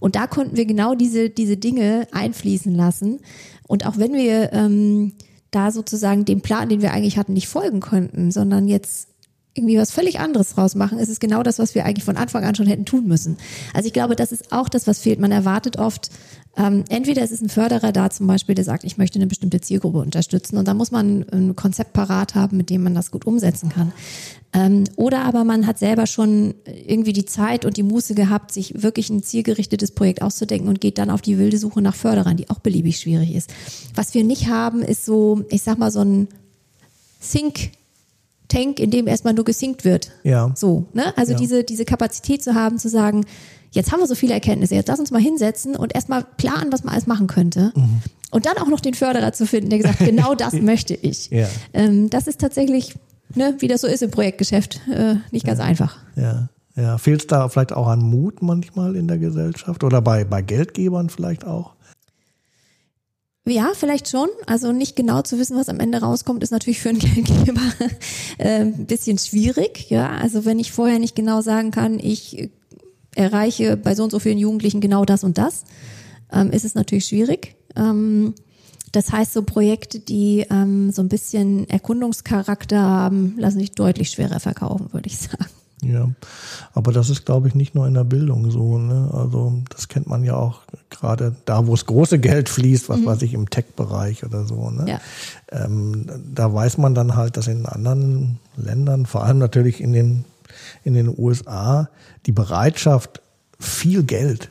Und da konnten wir genau diese, diese Dinge einfließen lassen. Und auch wenn wir ähm, da sozusagen dem Plan, den wir eigentlich hatten, nicht folgen konnten, sondern jetzt irgendwie was völlig anderes draus machen, ist es genau das, was wir eigentlich von Anfang an schon hätten tun müssen. Also ich glaube, das ist auch das, was fehlt. Man erwartet oft, ähm, entweder es ist ein Förderer da zum Beispiel, der sagt, ich möchte eine bestimmte Zielgruppe unterstützen und da muss man ein Konzept parat haben, mit dem man das gut umsetzen kann. Ähm, oder aber man hat selber schon irgendwie die Zeit und die Muße gehabt, sich wirklich ein zielgerichtetes Projekt auszudenken und geht dann auf die wilde Suche nach Förderern, die auch beliebig schwierig ist. Was wir nicht haben, ist so, ich sag mal, so ein Think Tank, in dem erstmal nur gesinkt wird. Ja. So, ne? Also ja. diese, diese Kapazität zu haben, zu sagen, jetzt haben wir so viele Erkenntnisse, jetzt lass uns mal hinsetzen und erstmal planen, was man alles machen könnte. Mhm. Und dann auch noch den Förderer zu finden, der gesagt, genau (laughs) das möchte ich. Ja. Ähm, das ist tatsächlich ne, wie das so ist im Projektgeschäft, äh, nicht ganz einfach. Ja. Ja, fehlt es da vielleicht auch an Mut manchmal in der Gesellschaft oder bei, bei Geldgebern vielleicht auch? Ja, vielleicht schon. Also nicht genau zu wissen, was am Ende rauskommt, ist natürlich für einen (laughs) Geldgeber äh, ein bisschen schwierig. Ja, also wenn ich vorher nicht genau sagen kann, ich erreiche bei so und so vielen Jugendlichen genau das und das, ähm, ist es natürlich schwierig. Ähm, das heißt, so Projekte, die ähm, so ein bisschen Erkundungscharakter haben, lassen sich deutlich schwerer verkaufen, würde ich (laughs) sagen. Ja, aber das ist, glaube ich, nicht nur in der Bildung so. Ne? Also das kennt man ja auch gerade da, wo es große Geld fließt, was mhm. weiß ich, im Tech-Bereich oder so. Ne? Ja. Ähm, da weiß man dann halt, dass in anderen Ländern, vor allem natürlich in den, in den USA, die Bereitschaft, viel Geld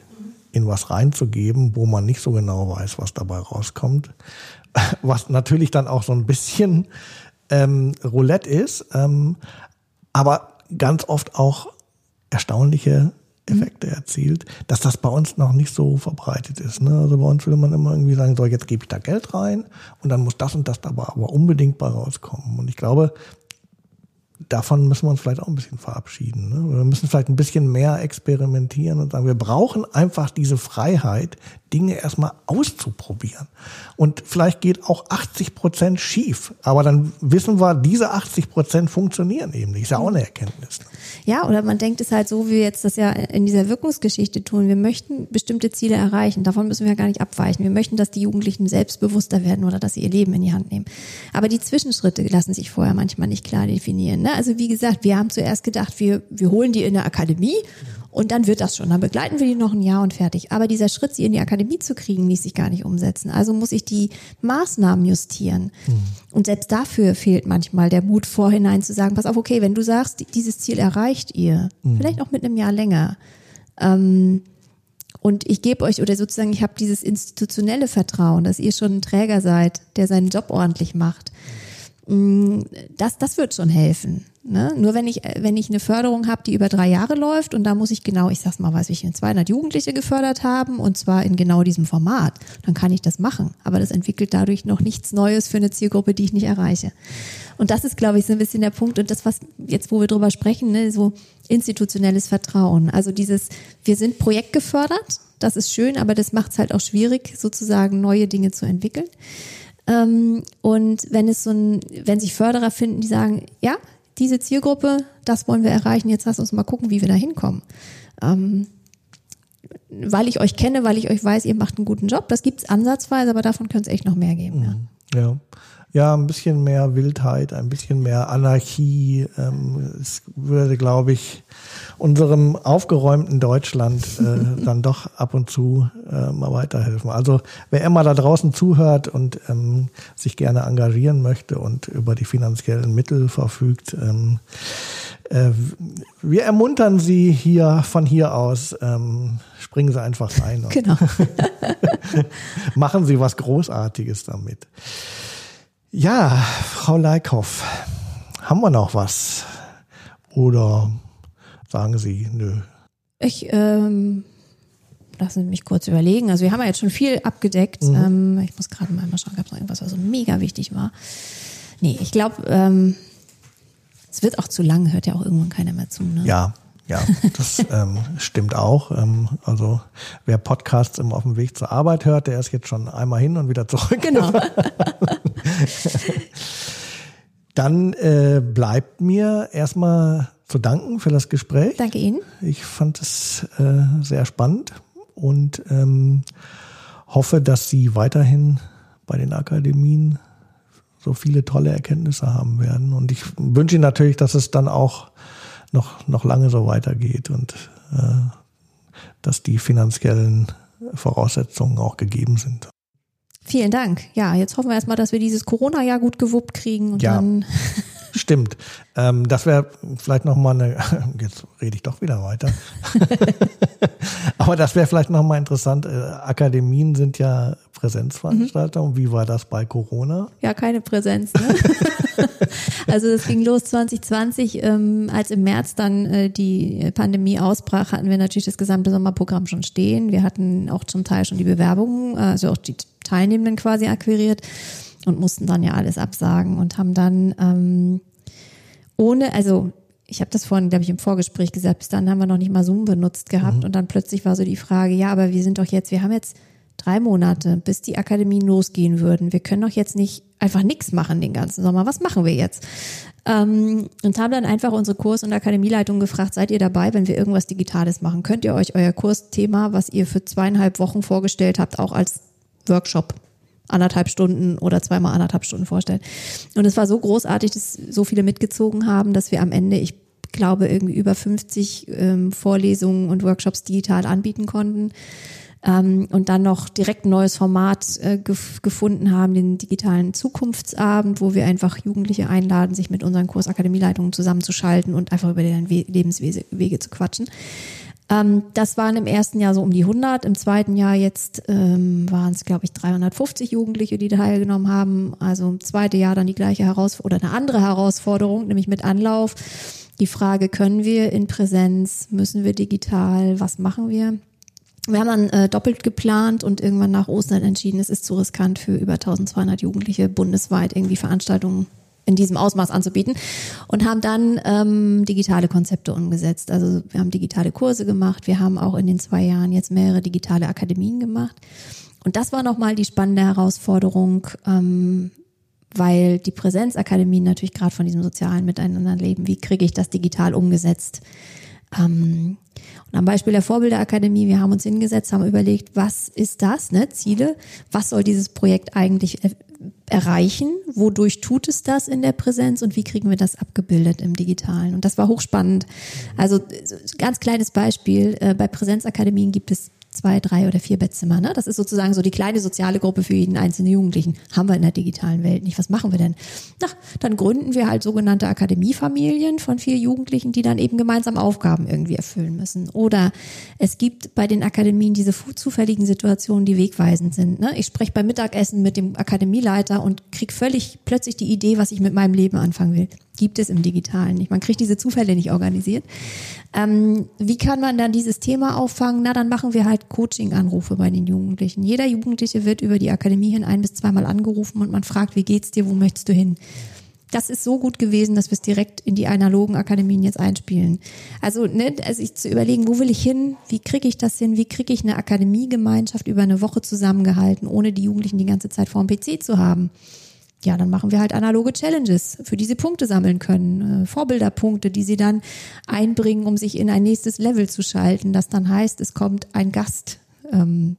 in was reinzugeben, wo man nicht so genau weiß, was dabei rauskommt, (laughs) was natürlich dann auch so ein bisschen ähm, Roulette ist. Ähm, aber ganz oft auch erstaunliche Effekte mhm. erzielt, dass das bei uns noch nicht so verbreitet ist. Ne? Also bei uns will man immer irgendwie sagen, so jetzt gebe ich da Geld rein und dann muss das und das dabei aber unbedingt bei rauskommen. Und ich glaube, davon müssen wir uns vielleicht auch ein bisschen verabschieden. Ne? Wir müssen vielleicht ein bisschen mehr experimentieren und sagen, wir brauchen einfach diese Freiheit, Dinge erstmal auszuprobieren. Und vielleicht geht auch 80 Prozent schief, aber dann wissen wir, diese 80 Prozent funktionieren eben nicht. Ist ja auch eine Erkenntnis. Ja, oder man denkt es halt so, wie wir jetzt das ja in dieser Wirkungsgeschichte tun. Wir möchten bestimmte Ziele erreichen. Davon müssen wir gar nicht abweichen. Wir möchten, dass die Jugendlichen selbstbewusster werden oder dass sie ihr Leben in die Hand nehmen. Aber die Zwischenschritte lassen sich vorher manchmal nicht klar definieren. Ne? Also wie gesagt, wir haben zuerst gedacht, wir, wir holen die in der Akademie und dann wird das schon. Dann begleiten wir die noch ein Jahr und fertig. Aber dieser Schritt, sie in die Akademie zu kriegen, ließ sich gar nicht umsetzen. Also muss ich die Maßnahmen justieren. Mhm. Und selbst dafür fehlt manchmal der Mut vorhinein zu sagen, pass auf, okay, wenn du sagst, dieses Ziel erreicht ihr, mhm. vielleicht auch mit einem Jahr länger. Ähm, und ich gebe euch oder sozusagen, ich habe dieses institutionelle Vertrauen, dass ihr schon ein Träger seid, der seinen Job ordentlich macht. Mm, das, das wird schon helfen. Ne? Nur wenn ich, wenn ich eine Förderung habe, die über drei Jahre läuft und da muss ich genau, ich sag's mal, weiß ich, 200 Jugendliche gefördert haben und zwar in genau diesem Format, dann kann ich das machen. Aber das entwickelt dadurch noch nichts Neues für eine Zielgruppe, die ich nicht erreiche. Und das ist, glaube ich, so ein bisschen der Punkt und das, was jetzt, wo wir drüber sprechen, ne, so institutionelles Vertrauen. Also dieses, wir sind projektgefördert, das ist schön, aber das macht es halt auch schwierig, sozusagen neue Dinge zu entwickeln. Ähm, und wenn es so ein, wenn sich Förderer finden, die sagen, ja, diese Zielgruppe, das wollen wir erreichen, jetzt lass uns mal gucken, wie wir da hinkommen. Ähm, weil ich euch kenne, weil ich euch weiß, ihr macht einen guten Job. Das gibt es ansatzweise, aber davon könnte es echt noch mehr geben. Ja. Mhm. ja. Ja, ein bisschen mehr Wildheit, ein bisschen mehr Anarchie. Ähm, es würde, glaube ich, unserem aufgeräumten Deutschland äh, (laughs) dann doch ab und zu äh, mal weiterhelfen. Also wer immer da draußen zuhört und ähm, sich gerne engagieren möchte und über die finanziellen Mittel verfügt, ähm, äh, wir ermuntern Sie hier von hier aus. Ähm, springen Sie einfach rein. Genau. (laughs) (laughs) machen Sie was Großartiges damit. Ja, Frau Leikhoff, haben wir noch was? Oder sagen Sie, nö? Ich ähm, lassen Sie mich kurz überlegen. Also wir haben ja jetzt schon viel abgedeckt. Mhm. Ähm, ich muss gerade mal schauen, gab es noch irgendwas, was so mega wichtig war. Nee, ich glaube, ähm, es wird auch zu lang, hört ja auch irgendwann keiner mehr zu. Ne? Ja, ja, das ähm, stimmt auch. Ähm, also wer Podcasts immer auf dem Weg zur Arbeit hört, der ist jetzt schon einmal hin und wieder zurück. Genau. (laughs) Dann äh, bleibt mir erstmal zu danken für das Gespräch. Danke Ihnen. Ich fand es äh, sehr spannend und ähm, hoffe, dass Sie weiterhin bei den Akademien so viele tolle Erkenntnisse haben werden. Und ich wünsche Ihnen natürlich, dass es dann auch noch, noch lange so weitergeht und äh, dass die finanziellen Voraussetzungen auch gegeben sind. Vielen Dank. Ja, jetzt hoffen wir erstmal, dass wir dieses Corona-Jahr gut gewuppt kriegen und ja. dann (laughs) Stimmt. Ähm, das wäre vielleicht nochmal eine, (laughs) jetzt rede ich doch wieder weiter. (laughs) Aber das wäre vielleicht nochmal interessant. Äh, Akademien sind ja Präsenzveranstaltungen. Mhm. Wie war das bei Corona? Ja, keine Präsenz. Ne? (laughs) also es ging los 2020, ähm, als im März dann äh, die Pandemie ausbrach, hatten wir natürlich das gesamte Sommerprogramm schon stehen. Wir hatten auch zum Teil schon die Bewerbungen, also auch die Teilnehmenden quasi akquiriert und mussten dann ja alles absagen und haben dann ähm, ohne, also ich habe das vorhin, glaube ich, im Vorgespräch gesagt, bis dann haben wir noch nicht mal Zoom benutzt gehabt mhm. und dann plötzlich war so die Frage, ja, aber wir sind doch jetzt, wir haben jetzt drei Monate, bis die Akademien losgehen würden. Wir können doch jetzt nicht einfach nichts machen den ganzen Sommer. Was machen wir jetzt? Ähm, und haben dann einfach unsere Kurs- und Akademieleitung gefragt, seid ihr dabei, wenn wir irgendwas Digitales machen? Könnt ihr euch euer Kursthema, was ihr für zweieinhalb Wochen vorgestellt habt, auch als Workshop anderthalb Stunden oder zweimal anderthalb Stunden vorstellen? Und es war so großartig, dass so viele mitgezogen haben, dass wir am Ende, ich glaube, irgendwie über 50 ähm, Vorlesungen und Workshops digital anbieten konnten ähm, und dann noch direkt ein neues Format äh, gef gefunden haben, den digitalen Zukunftsabend, wo wir einfach Jugendliche einladen, sich mit unseren Kursakademieleitungen zusammenzuschalten und einfach über deren We Lebenswege zu quatschen. Ähm, das waren im ersten Jahr so um die 100, im zweiten Jahr jetzt ähm, waren es, glaube ich, 350 Jugendliche, die teilgenommen haben. Also im zweiten Jahr dann die gleiche Herausforderung oder eine andere Herausforderung, nämlich mit Anlauf. Die Frage, können wir in Präsenz, müssen wir digital, was machen wir? Wir haben dann äh, doppelt geplant und irgendwann nach Ostern entschieden, es ist zu riskant für über 1200 Jugendliche bundesweit irgendwie Veranstaltungen in diesem Ausmaß anzubieten und haben dann ähm, digitale Konzepte umgesetzt. Also wir haben digitale Kurse gemacht, wir haben auch in den zwei Jahren jetzt mehrere digitale Akademien gemacht. Und das war nochmal die spannende Herausforderung, ähm, weil die Präsenzakademien natürlich gerade von diesem sozialen Miteinander leben. Wie kriege ich das digital umgesetzt? Ähm, und am Beispiel der Vorbildakademie, wir haben uns hingesetzt, haben überlegt, was ist das, ne, Ziele, was soll dieses Projekt eigentlich erreichen, wodurch tut es das in der Präsenz und wie kriegen wir das abgebildet im Digitalen. Und das war hochspannend. Also ganz kleines Beispiel, äh, bei Präsenzakademien gibt es zwei, drei oder vier Bettzimmer. Ne? Das ist sozusagen so die kleine soziale Gruppe für jeden einzelnen Jugendlichen. Haben wir in der digitalen Welt nicht. Was machen wir denn? Na, dann gründen wir halt sogenannte Akademiefamilien von vier Jugendlichen, die dann eben gemeinsam Aufgaben irgendwie erfüllen müssen. Oder es gibt bei den Akademien diese zufälligen Situationen, die wegweisend sind. Ne? Ich spreche beim Mittagessen mit dem Akademieleiter und krieg völlig plötzlich die Idee, was ich mit meinem Leben anfangen will gibt es im Digitalen nicht. Man kriegt diese Zufälle nicht organisiert. Ähm, wie kann man dann dieses Thema auffangen? Na, dann machen wir halt Coaching-Anrufe bei den Jugendlichen. Jeder Jugendliche wird über die Akademie hin ein bis zweimal angerufen und man fragt, wie geht's dir, wo möchtest du hin? Das ist so gut gewesen, dass wir es direkt in die analogen Akademien jetzt einspielen. Also, ne, also ich zu überlegen, wo will ich hin? Wie kriege ich das hin? Wie kriege ich eine Akademiegemeinschaft über eine Woche zusammengehalten, ohne die Jugendlichen die ganze Zeit vor dem PC zu haben? Ja, dann machen wir halt analoge Challenges, für die sie Punkte sammeln können, äh, Vorbilderpunkte, die sie dann einbringen, um sich in ein nächstes Level zu schalten. Das dann heißt, es kommt ein Gast. Ähm,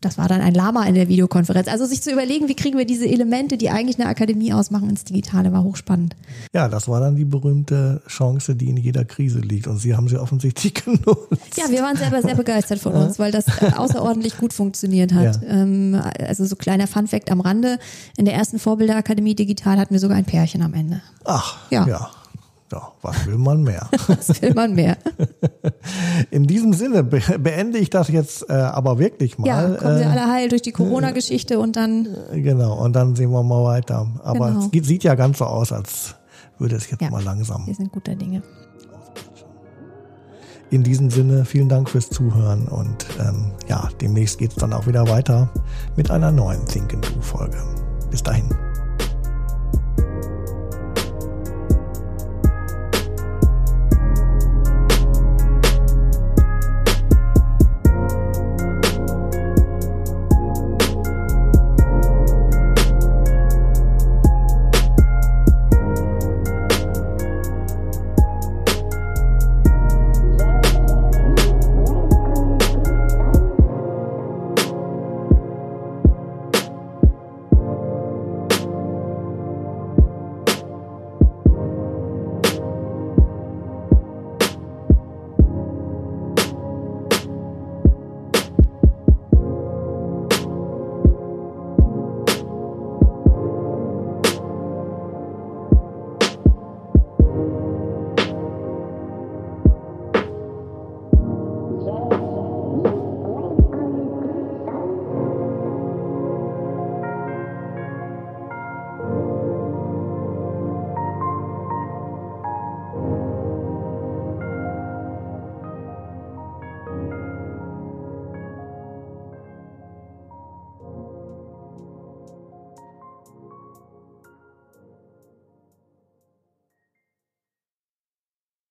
das war dann ein Lama in der Videokonferenz. Also sich zu überlegen, wie kriegen wir diese Elemente, die eigentlich eine Akademie ausmachen, ins Digitale, war hochspannend. Ja, das war dann die berühmte Chance, die in jeder Krise liegt. Und Sie haben sie offensichtlich (laughs) genutzt. Ja, wir waren selber sehr begeistert von uns, weil das außerordentlich gut funktioniert hat. Ja. Ähm, also so kleiner Funfact am Rande. In der ersten Vorbilderakademie Digital hatten wir sogar ein Pärchen am Ende. Ach, ja. ja. Ja, was will man mehr? (laughs) was will man mehr? (laughs) In diesem Sinne beende ich das jetzt äh, aber wirklich mal. Ja, kommen Sie äh, alle heil durch die Corona-Geschichte und dann. Äh, genau, und dann sehen wir mal weiter. Aber genau. es sieht ja ganz so aus, als würde es jetzt ja, mal langsam. Wir sind guter Dinge. In diesem Sinne, vielen Dank fürs Zuhören und ähm, ja, demnächst geht es dann auch wieder weiter mit einer neuen Think Do Folge. Bis dahin.